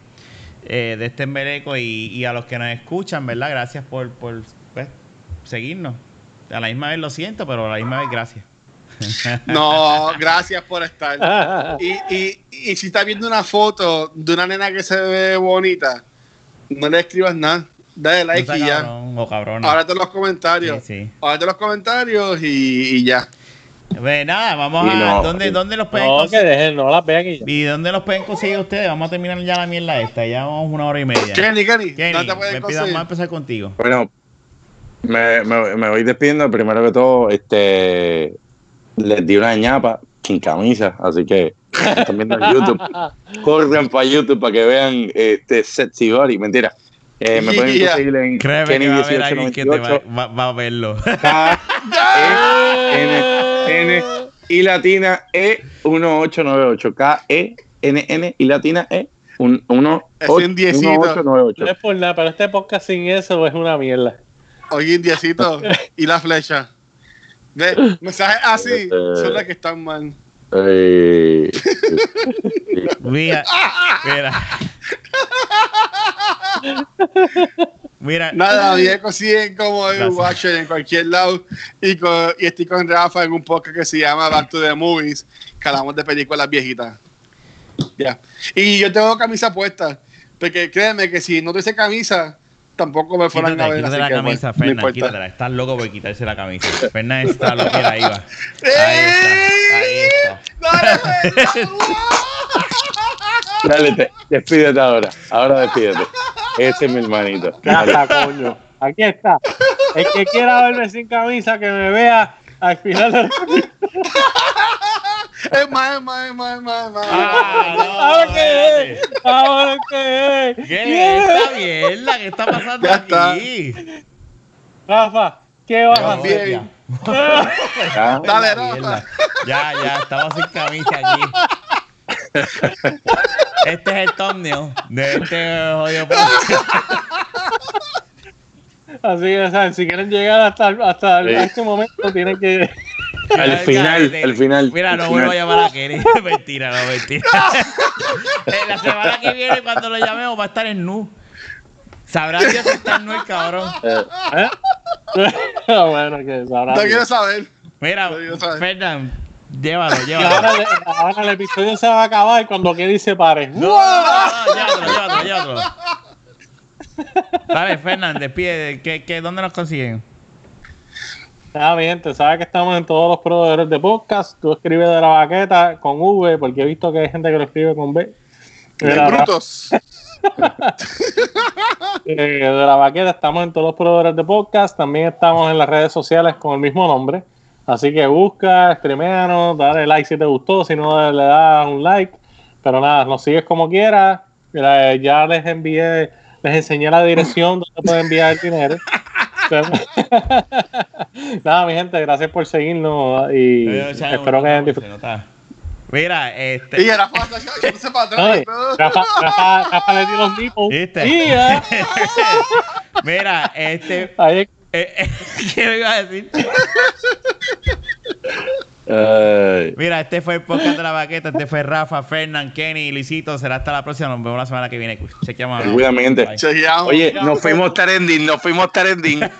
eh, de este embeleco y, y a los que nos escuchan, ¿verdad? Gracias por, por pues, seguirnos. A la misma vez lo siento, pero a la misma vez gracias. (laughs) (laughs) No, gracias por estar. Y, y, y si estás viendo una foto de una nena que se ve bonita, no le escribas nada. Dale No like sea y ya. cabrón o cabrón. Ahora los comentarios. Sí, sí. Ahora los comentarios y, y ya. Pues nada, vamos Y a. no, ¿dónde. ¿Dónde los pueden no, que conseguir? dejen, no las vean y ya. ¿Y dónde los pueden conseguir ustedes? Vamos a terminar ya la mierda esta. Ya vamos una hora y media. Kenny, Kenny, Kenny, no te me pido- conseguir. vamos a empezar contigo. Bueno, me, me, me voy despidiendo. Primero que todo, este les di una ñapa sin camisa, así que están viendo en YouTube, (laughs) corran para YouTube para que vean este sexy body. Mentira. Eh, me pueden conseguir en Créeme Kenny que va a haber alguien que te va, 1898 va- va a verlo. (laughs) K E N N y latina E 1898 K E N N y latina E un, uno, Es un diecito. 1898. No es por nada, pero este podcast sin eso es una mierda. Oye, indiecito (laughs) y la flecha. Ve, mensajes así son los que están mal. Eh, Mira, (laughs) mira. Mira, Nada, bien consiguen como el Gracias. Watcher en cualquier lado. Y, con- y estoy con Rafa en un podcast que se llama Back to the Movies, que hablamos de películas viejitas. Ya. Y yo tengo camisa puesta. Porque créeme que si no tuviese camisa, tampoco me fueran quítate, a ver. quítate la que, camisa, pues, no Fernan, quítatela. Estás loco por quitarse la camisa. Fernan está loco que la iba. Ahí está, ahí está. ¡Dale, (laughs) Fernan! dale, te- despídete ahora. Ahora despídete. Ese es mi hermanito. Dale. Casa, coño. Aquí está. El que quiera verme sin camisa, que me vea al final del Es más, es más, es más, es más, es más. Ah, no, Ahora qué es. Ahora qué es. ¿Qué es esta mierda? ¿Qué está pasando Ya está. aquí? Rafa, ¿qué vas a Bien. hacer? (laughs) Ya. Dale. Rafa. Ya, ya, estamos sin camisa aquí. Este es el thumbnail de este jodido. (laughs) Así que, si quieren llegar hasta, hasta Sí. este momento, tienen que. Al final, al final. Mira, no vuelvo a llamar a Kenny. (laughs) mentira, no, mentira. Eh, la semana que viene, cuando lo llamemos, va a estar en nu. Sabrá Dios que está en nu el cabrón. Eh, ¿Eh? (laughs) bueno, que sabrá. No quiero saber. Mira. Fernán, llévalo, llévalo. ahora el episodio se va a acabar cuando Kenny se pare. No, no, no, llévatelo, llévatelo, llévatelo. Dale, Fernán, despide. ¿Qué, qué, ¿Dónde nos consiguen? Ah, mi gente, sabes que estamos en todos los proveedores de podcast. Tú escribes de la baqueta con V, porque he visto que hay gente que lo escribe con B. De Mira, brutos. (laughs) eh, de la baqueta estamos en todos los proveedores de podcast. También estamos en las redes sociales con el mismo nombre. Así que busca, streameanos, dale like si te gustó, si no le das un like. Pero nada, nos sigues como quieras. Mira, eh, ya les envié, les enseñé la dirección donde pueden enviar el dinero. Pero- (laughs) nada, mi gente, gracias por seguirnos y espero que hayan disfrutado. Mira, este. Y Rafa Rafa, Rafa, Rafa le dio los eh, (laughs) Mira, este. ahí es- eh, eh, (laughs) ¿Qué me iba a decir? ay. Mira, este fue el podcast de la baqueta. Este fue Rafa, Fernán, Kenny, Luisito. Será hasta la próxima. Nos vemos la semana que viene. Chequeamos. Chequeamos. Oye, nos fuimos trending, nos fuimos trending. (laughs)